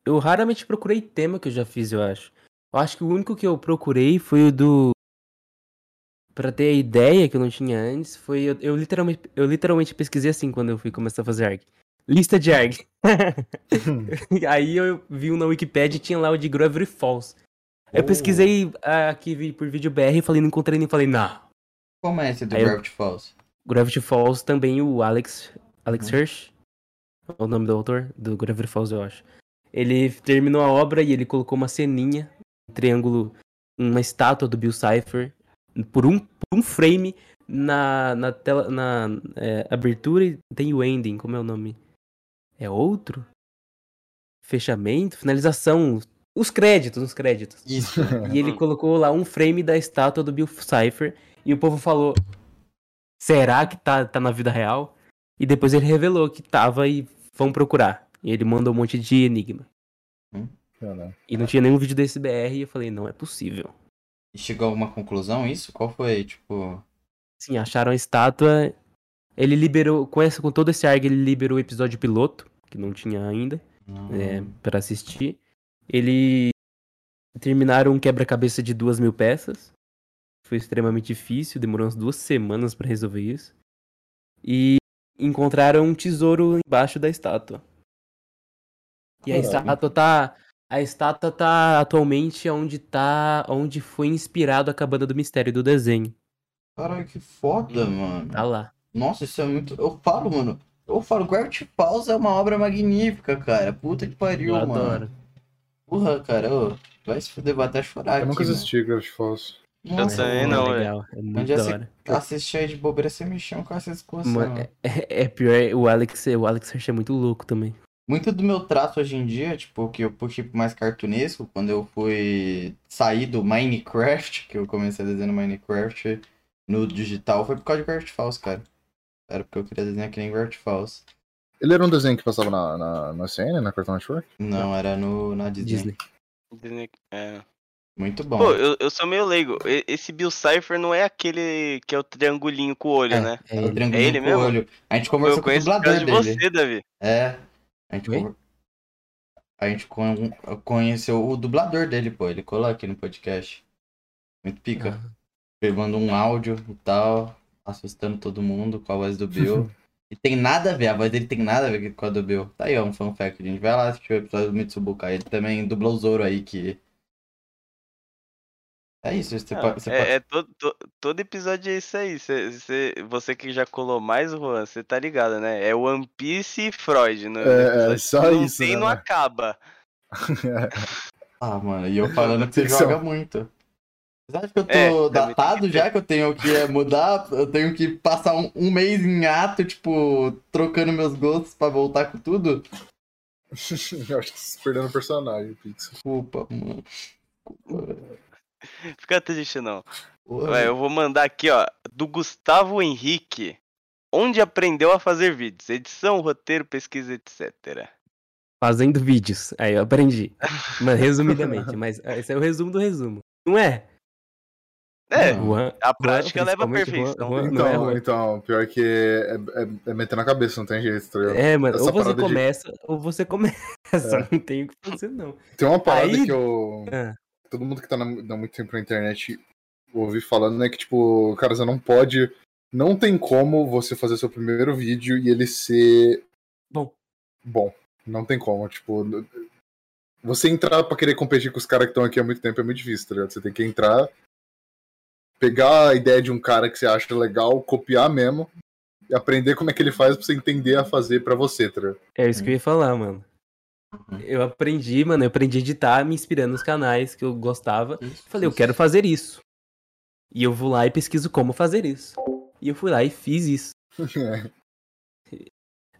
Eu raramente procurei tema que eu já fiz, eu acho. Eu acho que o único que eu procurei foi o do. Pra ter a ideia que eu não tinha antes, foi. Eu, eu literalmente, eu literalmente pesquisei assim quando eu fui começar a fazer ARG. Lista de ARG. <laughs> <laughs> Aí eu vi um na Wikipedia e tinha lá o de Gravity Falls. Aí eu Oh. pesquisei ah, aqui por vídeo BR e falei, não encontrei nem falei, não. Como é esse do Aí eu- Gravity Falls? Gravity Falls também o Alex Alex Hirsch, é o nome do autor do Gravity Falls, eu acho. Ele terminou a obra e ele colocou uma ceninha, um triângulo, uma estátua do Bill Cipher por um, por um frame na, na tela na é, abertura e tem o ending, como é o nome? É outro? Fechamento, finalização, os créditos, os créditos. Isso. E ele <laughs> colocou lá um frame da estátua do Bill Cipher. E o povo falou: Será que tá, tá na vida real? E depois ele revelou que tava e vão procurar. E ele mandou um monte de enigma. cara, E não tinha nenhum vídeo desse BR. E eu falei: Não é possível. E chegou a alguma conclusão isso? Qual foi, tipo... Sim, acharam a estátua. Ele liberou, com, essa, com todo esse ARG, ele liberou o episódio piloto, que não tinha ainda, é, para assistir. Ele terminaram um quebra-cabeça de duas mil peças. Foi extremamente difícil, demorou umas duas semanas para resolver isso. E encontraram um tesouro embaixo da estátua. E a Caralho. estátua tá. A estátua tá atualmente onde tá. onde foi inspirado a cabana do mistério do desenho. Caralho, que foda, mano. Tá lá. Nossa, isso é muito... Eu falo, mano. Eu falo, Gravity Falls é uma obra magnífica, cara. Puta que pariu, Eu mano. adoro. Porra, cara. ô, vai se fuder, vou até chorar eu aqui, nunca mano. assisti Gravity Falls. Nossa, também É não, é. legal, é muito Onde é da esse- hora. Assistir aí de bobeira, você me chama com essas coisas. Mano, mano. é, é pior, o Alex, o Alex Hirsch é muito louco também. Muito do meu traço hoje em dia, tipo, que eu puxei pro mais cartunesco, quando eu fui sair do Minecraft, que eu comecei a desenhar Minecraft no digital, foi por causa de Gravity Falls, cara. Era porque eu queria desenhar que nem Gravity Falls. Ele era um desenho que passava na, na, na CN, na Cartoon Network? Não, era no, na Disney. Disney. Disney- é. Muito bom. Pô, eu, eu sou meio leigo. Esse Bill Cipher não é aquele que é o triangulinho com o olho, É, né? É o ele. triangulinho É ele com mesmo? olho. A gente Eu conversou com o dublador de dele. você, Davi. É. A gente, conver- a gente con- conheceu o dublador dele, pô. Ele colou aqui no podcast. Muito pica. Ele manda um áudio e tal, assustando todo mundo com a voz do Bill. <laughs> e tem nada a ver, a voz dele tem nada a ver com a do Bill. Tá aí, ó, um fun fact. A gente vai lá assistir o episódio do Mitsubukai. Ele também dublou o Zoro aí, que. É isso, você Ah, pode. Você é, pode... é todo, to- todo episódio é isso aí. Cê, cê- você que já colou mais, Juan, você tá ligado, né? É One Piece e Freud. No, É, é só não isso, tem, né, não mano? acaba. <laughs> Ah, mano, e eu falando que você joga muito. Você acha que eu tô É, datado já? Que eu tenho que é, mudar? Eu tenho que passar um, um mês em ato, tipo, trocando meus gostos pra voltar com tudo? <laughs> eu acho que você tá perdendo o personagem, Pixel. Desculpa, mano. <laughs> Fica triste, não. Ué, eu vou mandar aqui, ó, do Gustavo Henrique. Onde aprendeu a fazer vídeos? Edição, roteiro, pesquisa, etc. Fazendo vídeos. Aí eu aprendi. Mas resumidamente. Mas esse é o resumo do resumo. Não é? É. Juan, a prática leva à principalmente Juan- perfeição. Juan- não é, Então, Juan? então, pior que é, é, é meter na cabeça, não tem jeito, tá ligado? É, mano, Essa ou você parada de- começa, ou você começa. É. <laughs> Não tem o que fazer, não. Tem uma parada Aí- que eu. Ah. Todo mundo que tá na, há muito tempo na internet ouvi falando, né? Que, tipo, cara, você não pode Não tem como você fazer seu primeiro vídeo e ele ser Bom. bom. Não tem como, tipo. Você entrar pra querer competir com os caras que estão aqui há muito tempo é muito difícil, tá ligado? Você tem que entrar, pegar a ideia de um cara que você acha legal, copiar mesmo, e aprender como é que ele faz pra você entender a fazer pra você, tá ligado? É isso que eu ia falar, mano. Eu aprendi, mano, eu aprendi a editar me inspirando nos canais que eu gostava. Isso, Falei, eu isso. quero fazer isso. E eu vou lá e pesquiso como fazer isso. E eu fui lá e fiz isso. <laughs>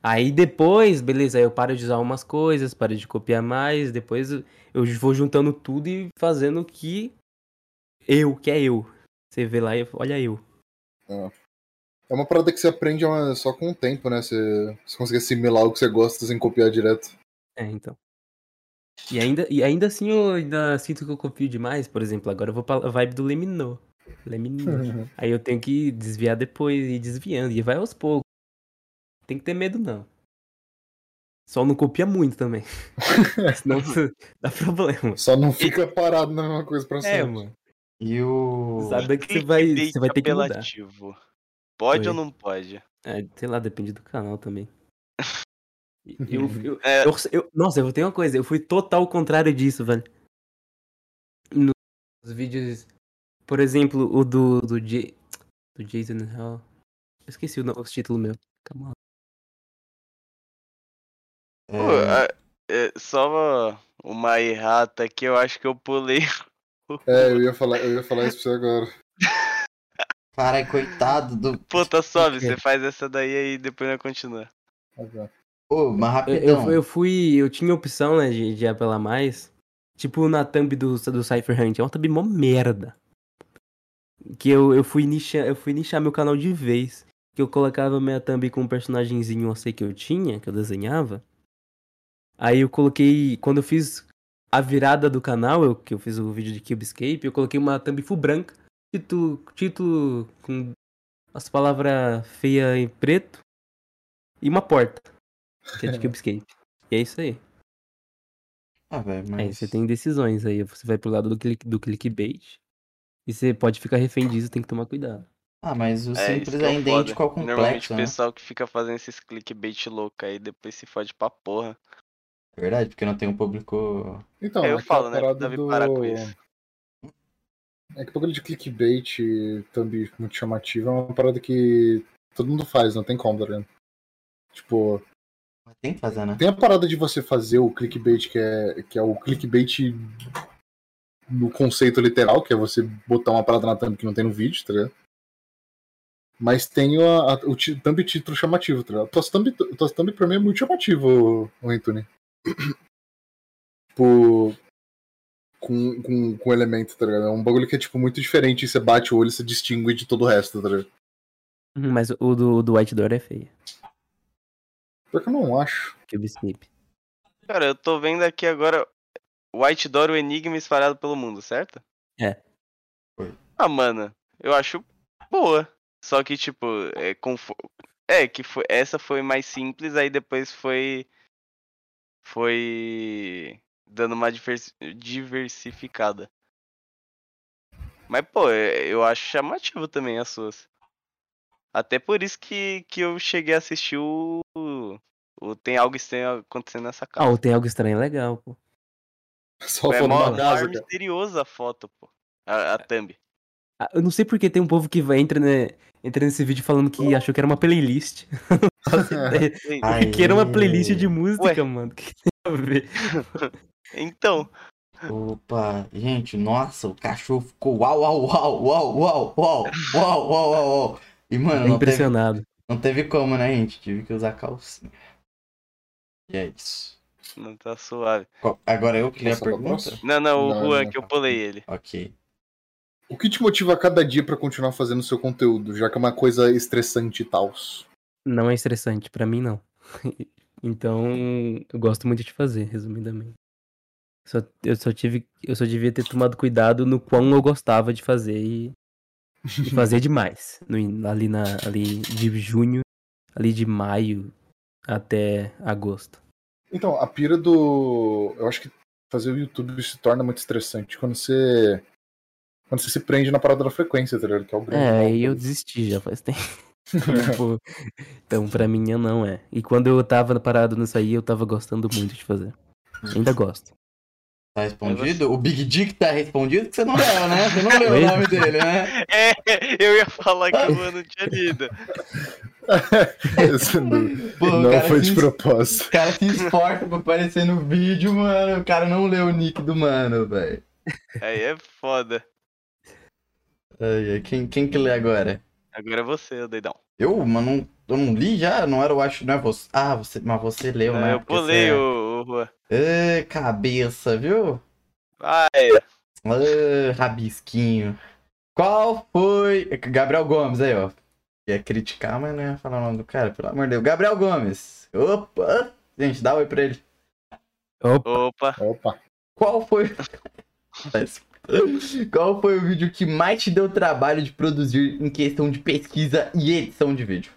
Aí depois, beleza, aí eu paro de usar umas coisas, paro de copiar mais, depois eu eu vou juntando tudo e fazendo o que eu, que é eu. Você vê lá e olha eu. É uma parada que você aprende só com o tempo, né? Você, você consegue assimilar o que você gosta sem copiar direto. É, então. E ainda, e ainda assim eu ainda sinto que eu copio demais, por exemplo, agora eu vou pra vibe do Leminô. Leminô. Aí eu tenho que desviar depois e ir desviando. E vai aos poucos. Tem que ter medo, não. Só não copia muito também. <laughs> Senão <laughs> dá problema. Só não fica parado na mesma coisa pra É, sempre. mano. E o. Sabe que você vai, você vai ter que mudar. apelativo. Pode ou Oi. não pode? É, sei lá, depende do canal também. <laughs> Eu, eu, É. eu- eu- nossa, eu tenho uma coisa, eu fui total contrário disso, velho. Nos vídeos, por exemplo, o do, do, J, do Jason Hall. Eu esqueci o, o título meu. Calma lá. É, Pô, é, só uma errata aqui, eu acho que eu pulei. É, eu <laughs> ia falar, eu ia falar isso pra você agora. Carai, coitado do. Puta, sobe, você faz essa daí aí e depois nós continua. Ok. Ô, mas Eu, rapidão. eu, eu fui. Eu tinha opção, né, de, de apelar mais. Tipo na thumb do, do Cypher Hunt. É uma thumb mó merda. Que eu, eu fui nichar, eu fui nichar meu canal de vez. Que eu colocava minha thumb com um personagemzinho assim que eu tinha, que eu desenhava. Aí eu coloquei. Quando eu fiz a virada do canal, eu, que eu fiz o vídeo de Cubescape, eu coloquei uma thumb full branca. Título, título com as palavras feias em preto. E uma porta. Que é de <laughs> Cubescape. E é isso aí. Ah, velho, mas. Aí você tem decisões aí. Você vai pro lado do, click, do clickbait. E você pode ficar refém disso, tem que tomar cuidado. Ah, mas o É, simples é é idêntico ao foda. Normalmente complexo, o né? pessoal que fica fazendo esses clickbait louco aí depois se fode pra porra. É verdade, porque não tem um público. Então, É, eu aquela falo, né, parada deve do... parar com isso. É que o bagulho de clickbait, thumb muito chamativo, é uma parada que todo mundo faz, não tem como, tá ligado? Tipo, Tem que fazer, né? tem a parada de você fazer o clickbait, que é, que é o clickbait no conceito literal, que é você botar uma parada na thumb que não tem no vídeo, tá ligado? Mas tem a, a- o thumb título chamativo, tá ligado? Tuas thumb, tuas thumb pra mim é muito chamativo, o Antony. <coughs> Tipo. Com, com, com elemento, tá ligado? É um bagulho que é, tipo, muito diferente e você bate o olho e você distingue de todo o resto, tá ligado? Uhum, Mas o do, do White Door é feio. Porque eu não acho. Cubescape. Cara, eu tô vendo aqui agora White Door, o Enigma espalhado pelo mundo, certo? É. Foi. Ah, mano, eu acho boa. Só que, tipo, é, confo- é que foi, essa foi mais simples, aí depois foi. Foi. Dando uma divers- diversificada. Mas, pô, é- eu acho chamativo também as suas. Até por isso que, que eu cheguei a assistir o. o Tem algo estranho acontecendo nessa casa. Ah, o Tem Algo Estranho é legal, pô. Só é mó, mó misteriosa a foto, pô. A, a thumb. Ah, Eu não sei porque tem um povo que vai, entra, né, entra nesse vídeo falando que achou que era uma playlist. <laughs> <laughs> Que era uma playlist de música, Ué. mano. Que tem a ver? <laughs> Então, Opa, gente, nossa, o cachorro ficou uau, uau, uau, uau, uau, uau, uau, uau, uau, uau. E, mano, não teve, impressionado. não teve como, né, gente? Tive que usar calcinha. E é isso. não tá suave. Qual- Agora eu que li a pergunta? Não, não, o Não, Juan, não, que eu tá. pulei ele. Ok. O que te motiva a cada dia pra continuar fazendo o seu conteúdo, já que é uma coisa estressante e tal? Não é estressante, pra mim não. <laughs> Então, eu gosto muito de fazer, resumidamente. Só, eu só tive, eu só devia ter tomado cuidado no quão eu gostava de fazer e, e <laughs> fazer demais. No ali na ali de junho, ali de maio até agosto. Então, a pira do. Eu acho que fazer o YouTube se torna muito estressante quando você. Quando você se prende na parada da frequência, tá ligado? Que é o grande É, eu desisti já faz <laughs> tempo. <laughs> Tipo, então, pra mim, eu não é. E quando eu tava parado nisso aí, eu tava gostando muito de fazer. Ainda gosto. Tá respondido? O Big Dick tá respondido que você não leu, né? Você não leu o nome dele, né? <laughs> É, eu ia falar que eu não tinha lido. Não, Pô, não foi de propósito. O cara se esforça pra aparecer no vídeo, mano. O cara não leu o nick do mano, velho. Aí é foda. Ai, ai, Quem, quem que lê agora? Agora é você, doidão. Eu, mas não, eu não li já? Não era, eu acho, não é você. Ah, você, mas você leu, Não, né? eu pulei você é- o, Juan. Ê, cabeça, viu? Vai. Ê, rabisquinho. Qual foi. Gabriel Gomes aí, ó. Ia criticar, mas não ia falar o nome do cara, pelo amor de Deus. Gabriel Gomes. Opa! Gente, dá oi pra ele. Opa, Opa. Opa. Qual foi. <laughs> Qual foi o vídeo que mais te deu trabalho de produzir em questão de pesquisa e edição de vídeo?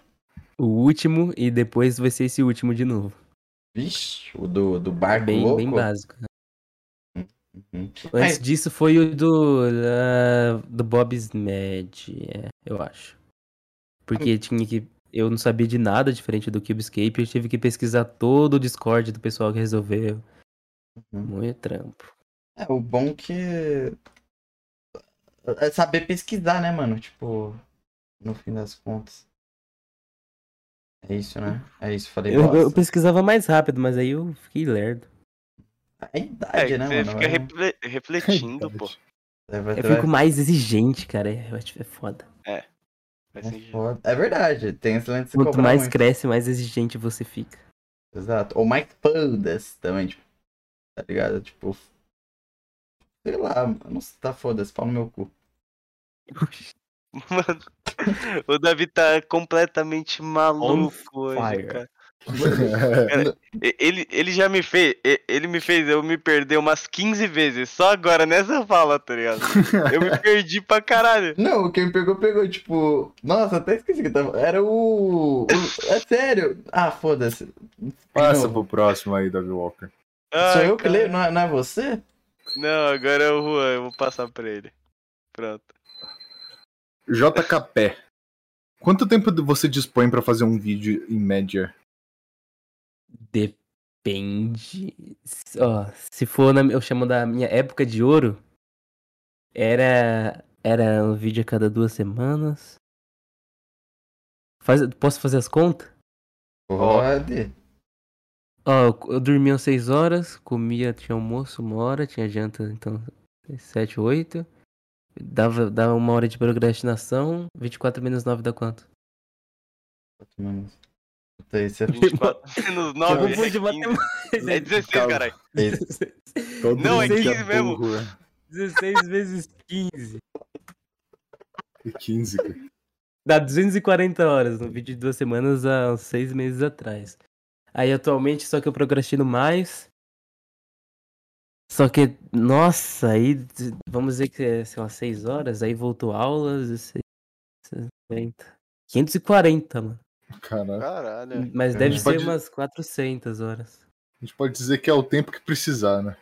o último e depois vai ser esse último de novo. Vixe, o do, do barco Bem, louco? bem básico. Uhum. Antes disso foi o do, ah, do Bob's Med, é, eu acho. Porque tinha que. Eu não sabia de nada diferente do Cubescape, eu tive que pesquisar todo o Discord do pessoal que resolveu. Uhum. Muito trampo. É, o bom que. É saber pesquisar, né, mano? Tipo, no fim das contas. É isso, né? É isso, falei. Eu, eu pesquisava mais rápido, mas aí eu fiquei lerdo. É idade, É, né, você mano? fica É- refle- <laughs> refletindo, pô. é, vai- Eu vai- fico mais exigente, cara. Eu acho que é foda. É sentido. foda. É verdade, tem esse lance Quanto cobrar mais muito. cresce, mais exigente você fica. Exato. Ou mais foda-se também, tipo, tá ligado? Tipo. Sei lá, mano. Tá foda-se, pau no meu cu. <laughs> Mano, o Davi tá completamente maluco hoje, <laughs> cara. E- Ele, ele já me fez. Ele me fez eu me perder umas 15 vezes. Só agora nessa fala, tá ligado? Eu me <laughs> perdi pra caralho. Não, quem pegou, pegou, tipo. Nossa, até esqueci que tava. Era o. o- É sério. Ah, foda-se. Passa pro próximo aí, Davi Walker. Sou eu que cara. leio, não é, não é você? Não, agora é o Juan, eu vou passar pra ele. Pronto. JKP. Quanto tempo você dispõe pra fazer um vídeo em média? Depende. Se- Ó, se for na, eu chamo da minha época de ouro, era era um vídeo a cada duas semanas. Faz, posso fazer as contas? Pode. Ó, eu, eu dormia às 6 horas, comia, tinha almoço uma hora, tinha janta, então 7, 8. Dava, dava uma hora de procrastinação, 24 menos 9 dá quanto? Mano. Puta, isso é 24 menos 9 Eu vou é de 15. matemática. É 16, Calma. caralho. Não, é mundo que 15 mesmo. burro, é. 16 vezes 15. É 15, cara. Dá 240 horas no vídeo de duas semanas há seis meses atrás. Aí atualmente só que eu procrastino mais. Só que, nossa, aí vamos dizer que é, sei lá, 6 horas, aí voltou aulas, e seis- 60. 540, mano. Caralho. Caralho. Mas deve gente ser pode- umas 400 horas. A gente pode dizer que é o tempo que precisar, né?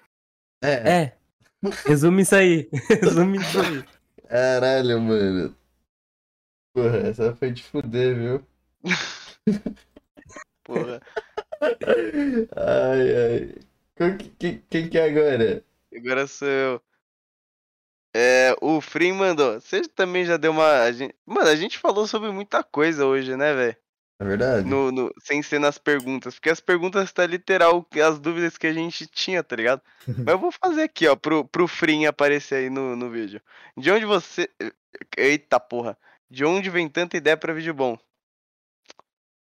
É, É. Resume isso aí. <laughs> Resume isso aí. caralho, mano. Porra, essa foi de fuder, viu? <laughs> Porra. Ai, ai. Quem, quem que é agora? Agora sou eu. É, o Free mandou. Você também já deu uma. a gente- Mano, a gente falou sobre muita coisa hoje, né, velho? É verdade? No, no... Sem ser nas perguntas. Porque as perguntas tá literal as dúvidas que a gente tinha, tá ligado? <laughs> Mas eu vou fazer aqui, ó, pro, pro Free aparecer aí no, no vídeo. De onde você. Eita porra. De onde vem tanta ideia pra vídeo bom?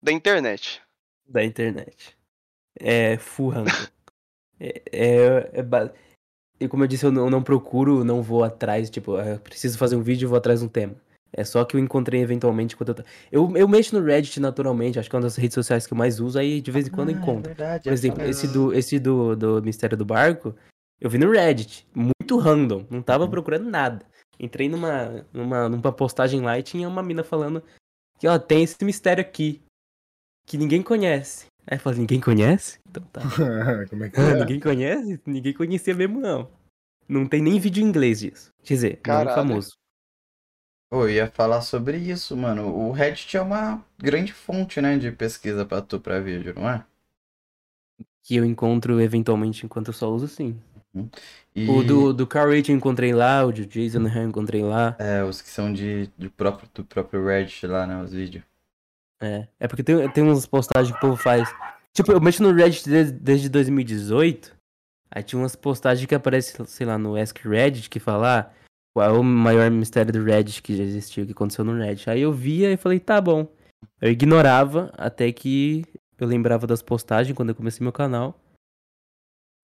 Da internet. Da internet. É full ranking. <laughs> É, é, é ba- E como eu disse, eu não, eu não procuro, não vou atrás, tipo, ah, eu preciso fazer um vídeo e vou atrás de um tema. É só que eu encontrei eventualmente quando eu. Eu, eu mexo no Reddit naturalmente, acho que é uma das redes sociais que eu mais uso, aí de vez em quando eu Ah, é encontro. verdade, Por é exemplo, foda. esse do, esse do, do Mistério do Barco, eu vi no Reddit, muito random, não tava Uhum. procurando nada. Entrei numa, numa, numa postagem lá e tinha uma mina falando que, ó, tem esse mistério aqui, que ninguém conhece. Aí eu falei, ninguém conhece? Então tá. <laughs> Como é que <laughs> Ah, é? ninguém conhece? Ninguém conhecia mesmo, não. Não tem nem vídeo em inglês disso. Quer dizer, não Caralho. famoso. Eu ia falar sobre isso, mano. O Reddit é uma grande fonte, né, de pesquisa pra tu pra vídeo, não é? Que eu encontro eventualmente enquanto eu só uso, sim. E, O do, do Carl Rich eu encontrei lá, o de Jason eu encontrei lá. É, os que são de, de próprio, do próprio Reddit lá, né, os vídeos. É, é porque tem, tem umas postagens que o povo faz. Tipo, eu mexo no Reddit desde, desde 2018. Aí tinha umas postagens que aparecem, sei lá, no Ask Reddit que fala ah, qual é o maior mistério do Reddit que já existiu, que aconteceu no Reddit. Aí eu via e falei, tá bom. Eu ignorava até que eu lembrava das postagens quando eu comecei meu canal.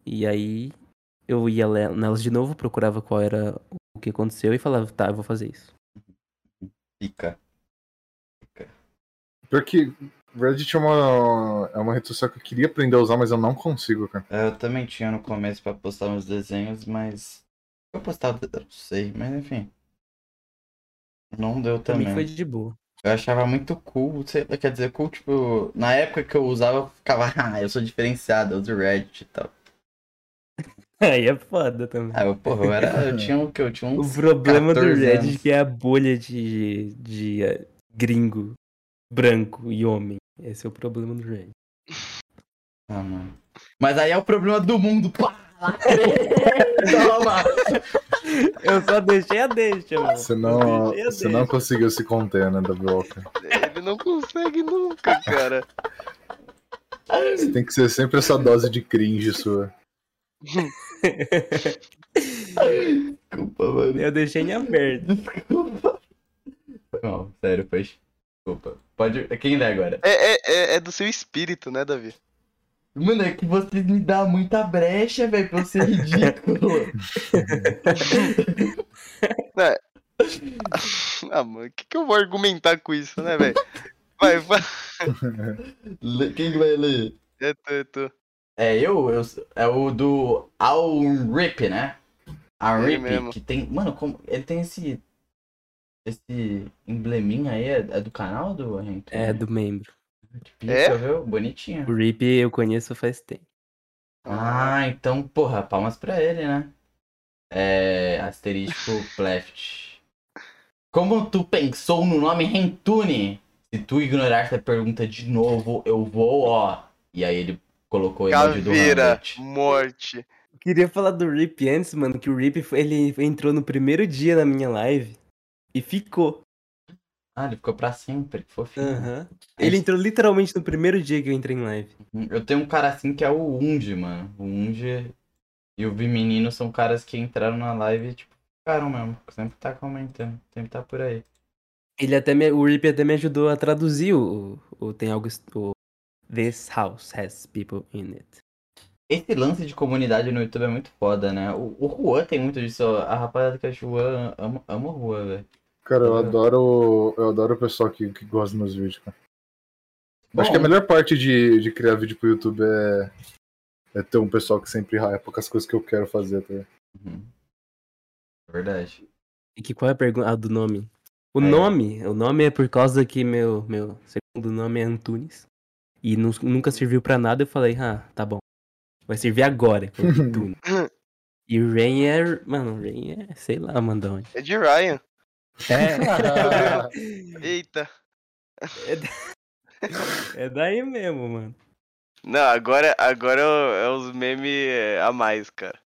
E aí eu ia nelas de novo, procurava qual era o que aconteceu e falava, tá, eu vou fazer isso. Pica. Pior que Reddit é uma, é uma rede social que eu queria aprender a usar, mas eu não consigo, cara. É, Eu também tinha no começo pra postar uns desenhos, mas. Eu postava, eu não sei, mas enfim. Não deu Pra mim também. foi de boa. Eu achava muito cool, sei lá, quer dizer, cool, tipo, na época que eu usava, eu ficava, <laughs> ah, eu sou diferenciado, eu uso Reddit e tal. <laughs> Aí é foda também. Ah, eu, porra, eu era, eu <laughs> tinha o que? Eu tinha O uns problema do 14 Reddit anos. que é a bolha de, de eh, gringo, branco e homem. Esse é o problema do Reddit. Ah, mano. Mas aí é o problema do mundo, pá! Toma! Eu só deixei a deixa, mano. Você não, você não conseguiu se conter, né, da Walker. Ele não consegue nunca, cara. Você tem que ser sempre essa dose de cringe sua. Desculpa, mano. Eu deixei em aberto. Desculpa. Mal, sério, foi. Desculpa. Pode. Quem lê agora? É, é, é, é do seu espírito, né, Davi? Mano, é que vocês me dão muita brecha, velho, pra eu ser ridículo. <laughs> Ah, mano, o que, que eu vou argumentar com isso, né, velho? Vai, vai. Quem que vai ler? É tu, é tu. É eu? eu é o do Al Rip, né? Al Rip, que tem. Mano, como. Ele tem esse. Esse embleminha aí, é, é do canal do Henrique? É, do membro. É? viu? Bonitinho. O Rip eu conheço faz tempo. Ah, então, porra, palmas pra ele, né? É. Asterisco <laughs> Pleft. Como tu pensou no nome Rentune? Se tu ignorar essa pergunta de novo, eu vou, ó. E aí ele colocou o emoji do Hamlet. morte. Queria falar do Rip antes, mano, que o Rip ele entrou no primeiro dia na minha live e ficou. Ah, ele ficou pra sempre, que fofinho. Aham. Ele entrou literalmente no primeiro dia que eu entrei em live. Eu tenho um cara assim que é o Unge, mano. O Unge e o Vimenino são caras que entraram na live e, tipo, ficaram mesmo. Sempre tá comentando, sempre tá por aí. Ele até me, o Rip até me ajudou a traduzir o, o tem algo o This house has people in it. Esse lance de comunidade no YouTube é muito foda, né? O, o Juan tem muito disso. A rapaziada que é Juan ama, ama o Juan, velho. Cara, eu Uhum. adoro. Eu adoro o pessoal que, que gosta dos meus vídeos, cara. Acho que a Bom, melhor parte de, de criar vídeo pro YouTube é, é ter um pessoal que sempre hypa com as coisas que eu quero fazer, tá? ligado? Uhum. Verdade. E que qual é a pergunta ah, do nome? O É. nome, o nome é por causa que meu meu segundo nome é Antunes e nu- nunca serviu pra nada. Eu falei, ah, tá bom, vai servir agora. <laughs> E o Rain é, mano, o Rain é, sei lá, onde. É de Ryan. É, <laughs> Eita. é daí mesmo, mano. Não, agora, agora é é os memes a mais, cara.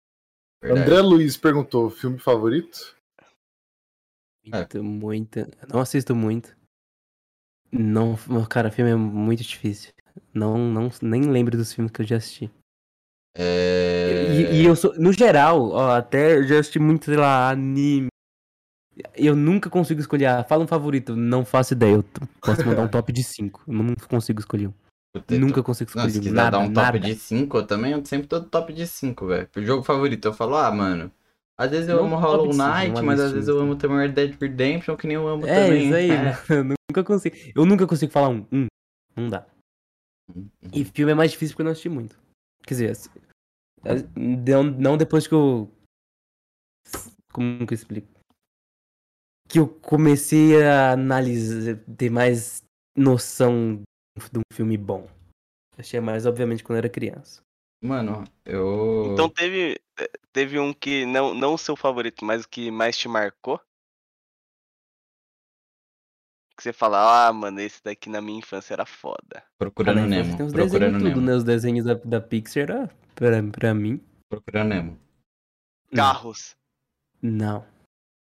verdade. André Luiz perguntou: filme favorito? É. Muito, muito. Não assisto muito. Não, cara, filme é muito difícil. Não, não, nem lembro dos filmes que eu já assisti. É... E, e eu sou, no geral, ó, até eu já assisti muito, sei lá, anime. Eu nunca consigo escolher. Ah, fala um favorito, não faço ideia. Eu posso mandar um <laughs> top de 5. Eu não consigo escolher um. Nunca consigo Não, se escolher um. quiser Nada, dar um top nada. de 5, eu também eu sempre tô top de 5, velho. Pro jogo favorito, eu falo, ah, mano. Às vezes eu Não amo top Hollow cinco, Knight, mas às vezes eu amo também Red Dead Redemption, que nem eu amo É, também. isso aí, É. <laughs> Eu nunca consigo. Eu nunca consigo falar um. Um. Não dá. E filme é mais difícil porque eu não assisti muito. Quer dizer, assim, as- não, não depois que eu. Como que eu explico? Que eu comecei a analisar, ter mais noção de um filme bom. Achei mais, obviamente, quando eu era criança. Mano, eu. Então teve, teve um que não, não o seu favorito, mas o que mais te marcou? que você fala, ah, mano, esse daqui na minha infância era foda. Procurando Ah, Nemo. Tem uns Procurando desenhos tudo, Nemo. né? Os desenhos da, da Pixar, era, pra, pra mim. Procurando Nemo. Não. Carros. Não.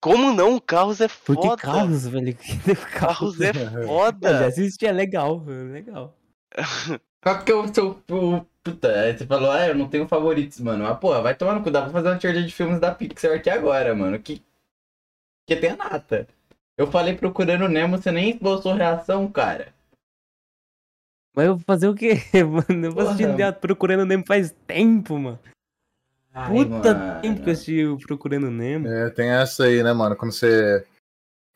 Como não? Carros é Por foda. <laughs> que carros, velho? Carros é Eu já foda. assisti, é legal, é legal. <laughs> Qual que é o seu. o- Puta, aí você falou, ah, eu não tenho favoritos, mano. Mas, porra, vai tomar no cu. Dá pra fazer uma tier de filmes da Pixar aqui agora, mano. Que. Que tem a nata. Eu falei procurando Nemo, você nem esboçou reação, cara. Mas eu vou fazer o quê, <laughs> mano? Eu vou assistindo Procurando Nemo faz tempo, mano. Ai, Puta mano. tempo que eu assisti Procurando Nemo. É, tem essa aí, né, mano? Quando você.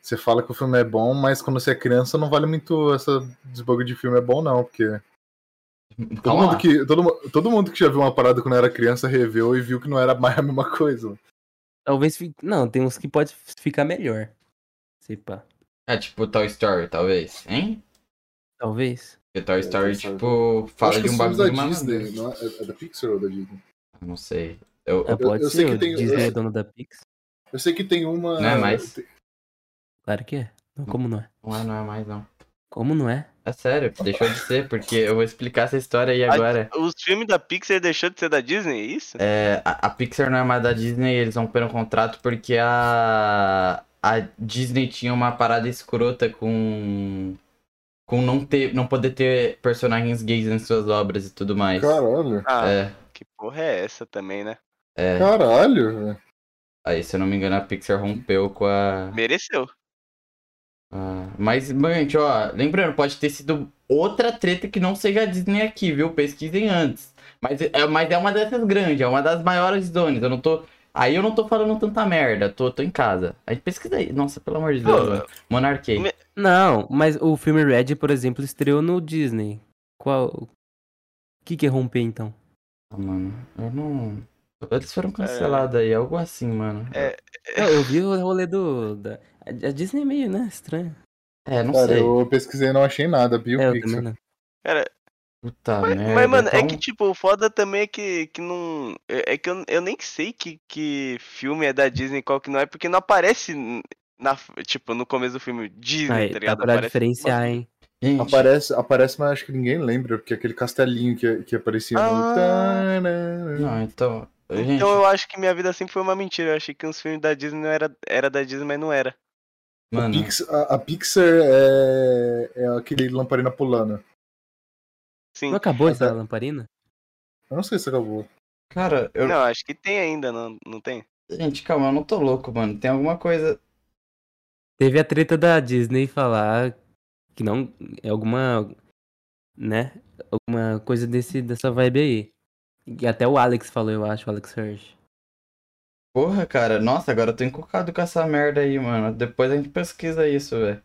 Você fala que o filme é bom, mas quando você é criança não vale muito essa desbogo de filme é bom, não, porque. Todo Calma mundo, que, todo, todo mundo que já viu uma parada quando era criança reveu e viu que não era mais a mesma coisa. Talvez fique. Não, tem uns que pode ficar melhor. Sei pá. É tipo Toy Story, talvez, hein? Talvez. Porque Toy É, Story, Story. tipo, fala acho de que um bagulho da Disney, não é, é da Pixar ou da Disney? Não sei. Eu, Ah, pode eu sei ser, que o tem- Disney eu- é dono da Pix. Eu sei que tem uma. Não é mais? Claro que é. Não, como não é? Não é, não é mais, não. Como não é? É sério, deixou de ser, porque eu vou explicar essa história aí A- agora. Os filmes da Pixar deixou de ser da Disney, é isso? É, a, a Pixar não é mais da Disney, eles romperam o contrato porque a, a Disney tinha uma parada escrota com. com não, ter, não poder ter personagens gays em suas obras e tudo mais. Caralho. Ah, É, que porra é essa também, né? É. Caralho, velho. Aí, se eu não me engano, a Pixar rompeu com a. Mereceu. Ah, mas, gente, ó, lembrando, pode ter sido outra treta que não seja a Disney aqui, viu? Pesquisem antes. Mas é, mas é uma dessas grandes, é uma das maiores donas. Eu não tô. Aí eu não tô falando tanta merda, tô, tô em casa. Aí pesquisa aí. Nossa, pelo amor de Deus. Monarquei. me- Não, mas o filme Red, por exemplo, estreou no Disney. Qual. O que, que é romper então? Ah, mano, eu não. Eles foram cancelados aí, algo assim, mano. É. Eu, eu vi o rolê do. Da... A Disney é meio, né? Estranho. É, não Cara, sei. eu pesquisei e não achei nada, viu, É. Cara, Puta mas, merda. mas, mano, é então- que, tipo, o foda também é que, que não. É é que eu, eu nem sei que, que filme é da Disney e qual que não é, porque não aparece na, tipo, no começo do filme Disney, Aí, tá dá ligado? pra Aparece- diferenciar, hein? Gente, Aparece, aparece, mas acho que ninguém lembra, porque aquele castelinho que, que aparecia no. Ah. Tanana. Não, então. Gente, Então eu acho que minha vida sempre foi uma mentira. Eu achei que uns filmes da Disney não era, era da Disney, mas não era. mano. Pix- a, a Pixar é, é aquele lamparina pulando. Sim. Não acabou essa é- lamparina? Eu não sei se acabou. Cara, eu. Não, acho que tem ainda, não, não tem? Gente, calma, eu não tô louco, mano. Tem alguma coisa. Teve a treta da Disney falar que não. É alguma. Né? Alguma coisa desse, dessa vibe aí. E até o Alex falou, eu acho, o Alex Hirsch. Porra, cara. Nossa, agora eu tô encucado com essa merda aí, mano. Depois a gente pesquisa isso, velho.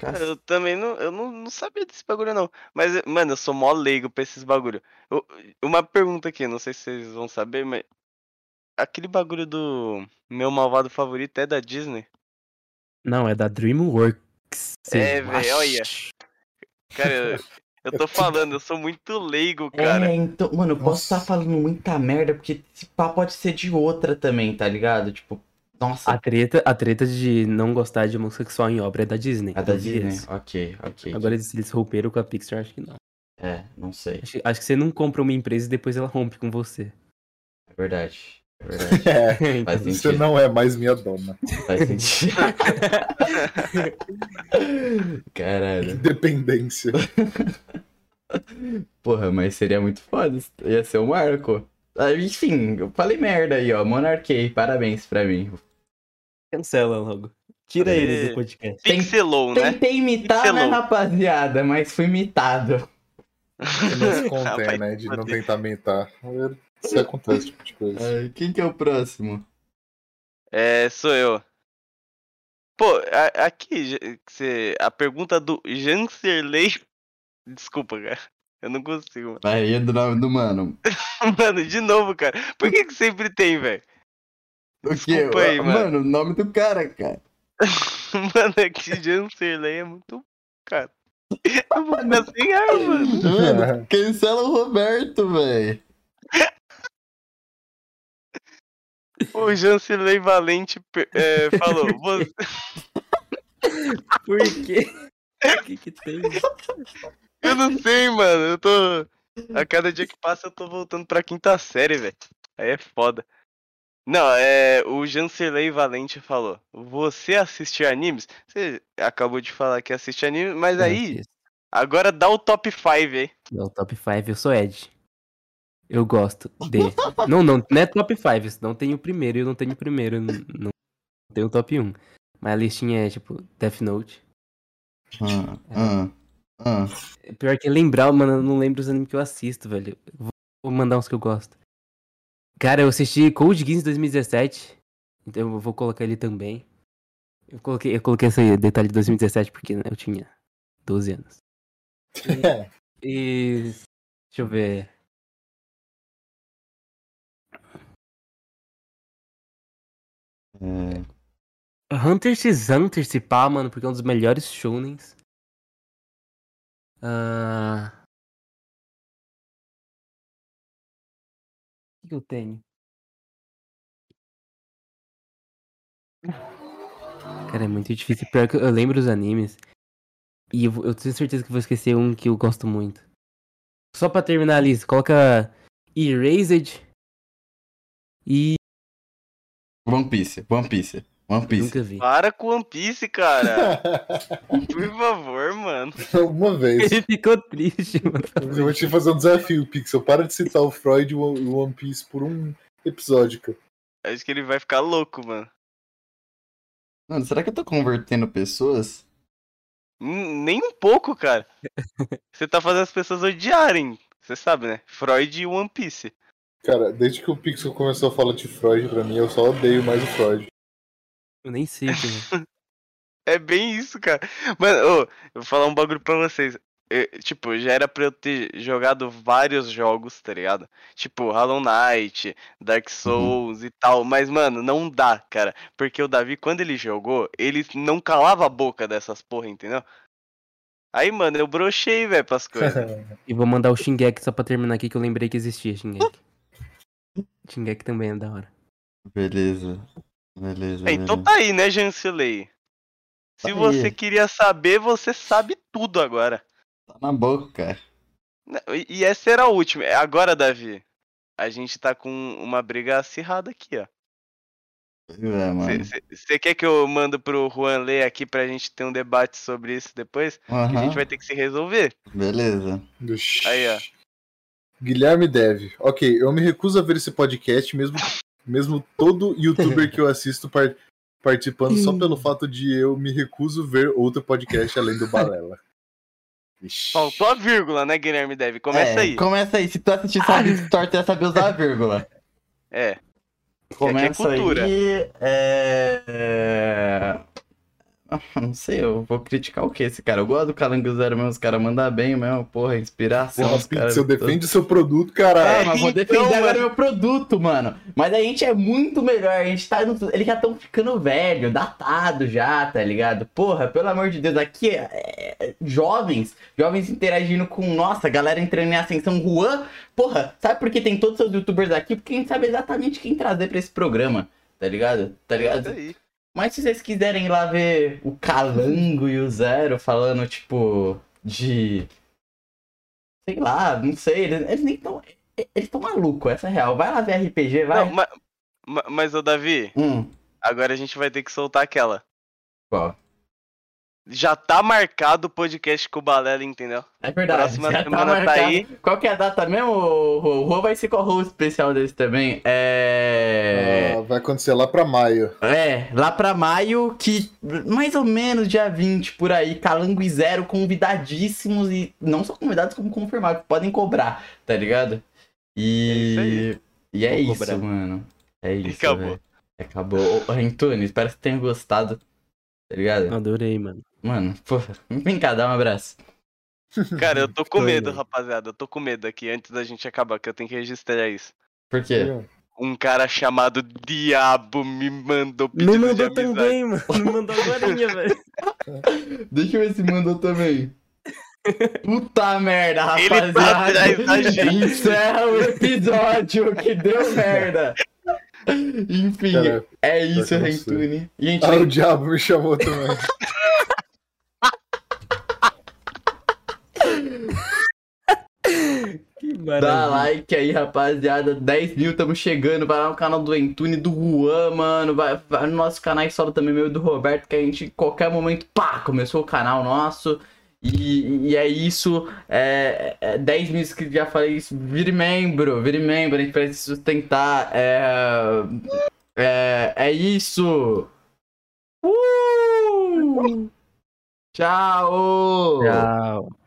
Cac- Eu também não, eu não, não sabia desse bagulho, não. Mas, mano, eu sou mó leigo pra esses bagulho. Eu- uma pergunta aqui, não sei se vocês vão saber, mas. Aquele bagulho do meu malvado favorito é da Disney? Não, é da DreamWorks. É, véi, olha. Cara, eu, tô falando, eu sou muito leigo, cara. É, então, mano, eu posso Nossa. estar falando muita merda, porque esse pá pode ser de outra também, tá ligado? Tipo, nossa, A treta, a treta de não gostar de homossexual em obra é da Disney. a da Disney. isso. Ok, ok. Agora eles, eles romperam com a Pixar, acho que não. É, não sei. Acho, acho que você não compra uma empresa e depois ela rompe com você. É verdade. <laughs> É você não é mais minha dona. Faz sentido. <laughs> Caralho. Independência. <laughs> Porra, mas seria muito foda. Ia ser o Marco. Ah, Enfim, eu falei merda aí, ó. Monarquei, parabéns pra mim. Cancela logo. Tira ele do podcast. Pixelou, né? Tentei imitar, né, rapaziada? Mas fui imitado. Não se contém, né? De não tentar mentar. Isso acontece, tipo de coisa. Ai, quem que é o próximo? É, sou eu. Pô, a- aqui, cê- a pergunta do Janserley. Desculpa, cara. Eu não consigo, mano. Aí, do nome do mano. <laughs> Mano, de novo, cara. Por que, que sempre tem, velho? Desculpa aí, Ah, mano. o nome do cara, cara. <laughs> Mano, é que Janserley é muito. Cara. Eu vou ficar sem ar, mano. Mano, cancela o Roberto, velho. <laughs> O Janserley Valente é, falou. "Você- <laughs> Por quê? O que que tem? Eu não sei, mano. Eu tô. A cada dia que passa eu tô voltando pra quinta série, velho. Aí é foda. Não, é. O Jancerley Valente falou. Você assiste animes? Você acabou de falar que assiste anime, mas aí. Agora dá o top 5 aí. É o top 5, eu sou Ed. Eu gosto de. <laughs> não, não, não é top 5, não tenho o primeiro, eu não tenho o primeiro, não tenho o top 1. Mas a listinha é tipo Death Note. Ah, ah, ah. Pior que lembrar, mano, eu não lembro os animes que eu assisto, velho. Vou mandar uns que eu gosto. Cara, eu assisti Code Geass em 2017, então eu vou colocar ele também. Eu coloquei, eu coloquei esse detalhe de 2017 porque né, eu tinha 12 anos. <laughs> E. Deixa eu ver. É, Hunter x Hunter se pá, mano, porque é um dos melhores shounens. Ah... O que eu tenho? Cara, é muito difícil. Pior que eu lembro os animes. E eu, eu tenho certeza que vou esquecer um que eu gosto muito. Só pra terminar a lista, coloca Erased e. One Piece, One Piece, One Piece. Nunca vi. Para com One Piece, cara. <laughs> Por favor, mano. Uma vez. Ele ficou triste, mano. Eu vou te fazer um desafio, Pixel. Para de citar o Freud e o One Piece por um episódio, cara. Acho que ele vai ficar louco, mano. Mano, será que eu tô convertendo pessoas? Hum, Nem um pouco, cara. <laughs> Você tá fazendo as pessoas odiarem. Você sabe, né? Freud e One Piece. Cara, desde que o Pixel começou a falar de Freud pra mim, eu só odeio mais o Freud. Eu nem sei quem <laughs> é. É bem isso, cara. Mano, ô, eu vou falar um bagulho pra vocês. Eu, tipo, já era pra eu ter jogado vários jogos, tá ligado? Tipo, Hollow Knight, Dark Souls e tal. Mas, mano, não dá, cara. Porque o Davi, quando ele jogou, ele não calava a boca dessas porra, entendeu? Aí, mano, eu brochei, velho, pras coisas. <laughs> E vou mandar o Shingeki só pra terminar aqui que eu lembrei que existia Shingeki. Shingeki também é da hora. Beleza. Beleza. É, então beleza. tá aí, né, Jansilei? Se Tá você aí. queria saber, você sabe tudo agora. Tá na boca, cara. Não, E essa era a última. É, Agora, Davi, a gente tá com uma briga acirrada aqui, ó. É, mano. Você quer que eu mando pro Juan ler aqui pra gente ter um debate sobre isso depois? Que a gente vai ter que se resolver. Beleza. Aí, ó. Guilherme Deve. Ok, eu me recuso a ver esse podcast, mesmo, mesmo todo youtuber que eu assisto par- participando, só pelo fato de eu me recuso ver outro podcast além do Balela. Ixi. Faltou a vírgula, né, Guilherme Deve? Começa É, aí. Começa aí. Se tu assistir Sabe Store, tu ia saber usar a vírgula. É. Começa cultura. aí. É... é... <laughs> Não sei, eu vou criticar o que esse cara? Eu gosto do Calango Zero mesmo, os caras mandam bem mesmo, porra, inspiração. Porra, os caras- Pixel, defende o seu produto, Ah, caralho. mas vou Então, defender agora mano. meu produto, mano. Mas a gente é muito melhor. A gente tá. No... Eles já estão ficando velho, datado já, tá ligado? Porra, pelo amor de Deus, aqui é, é- jovens, jovens interagindo com nossa, galera entrando em ascensão. Juan, porra, sabe por que tem todos os seus youtubers aqui? Porque a gente sabe exatamente quem trazer pra esse programa, tá ligado? Tá Isso ligado? aí. Mas se vocês quiserem ir lá ver o Calango e o Zero falando, tipo, de. Sei lá, não sei, eles, eles nem tão. Eles tão malucos, essa é real. Vai lá ver RPG, vai. Não, ma- ma- mas, ô Davi, Hum, agora a gente vai ter que soltar aquela. qual? Já tá marcado o podcast com o Balela, entendeu? É verdade. Próxima já semana tá marcado. aí. Qual que é a data mesmo? O Rô vai ser com o host especial desse também. É. Ah, vai acontecer lá pra maio. É, lá pra maio, que mais ou menos dia 20 por aí, Calango e Zero convidadíssimos e não só convidados como confirmados, podem cobrar, tá ligado? E e é Vou isso, cobrar. mano. É isso, acabou. velho. Acabou. Ô, Antônio, espero que tenha gostado, tá ligado? Adorei, mano. Mano, porra, vem cá, dá um abraço. Cara, eu tô com medo, rapaziada. Eu tô com medo aqui antes da gente acabar, que eu tenho que registrar isso. Por quê? Um cara chamado Diabo me mandou pedido de mandou amizade. também, mano. <laughs> Não mandou agora, <laughs> velho. Deixa eu ver se mandou também. Puta merda, Ele tá rapaziada. atrás da gente. Encerra o episódio que deu <laughs> merda. Enfim, Cara, é isso, eu não sei. Rentune. E a gente Ah, o diabo me chamou também. <laughs> Dá Maravilha. like aí, rapaziada. 10 mil, estamos chegando. Vai lá no canal do Entune, do Juan, mano. Vai, vai no nosso canal solo também, meu e do Roberto, que a gente, em qualquer momento, pá, começou o canal nosso. E, e é isso. É, é 10 mil inscritos, já falei isso. Vire membro, vire membro. A gente precisa se sustentar. É, é, é isso. Uh! Tchau! Tchau.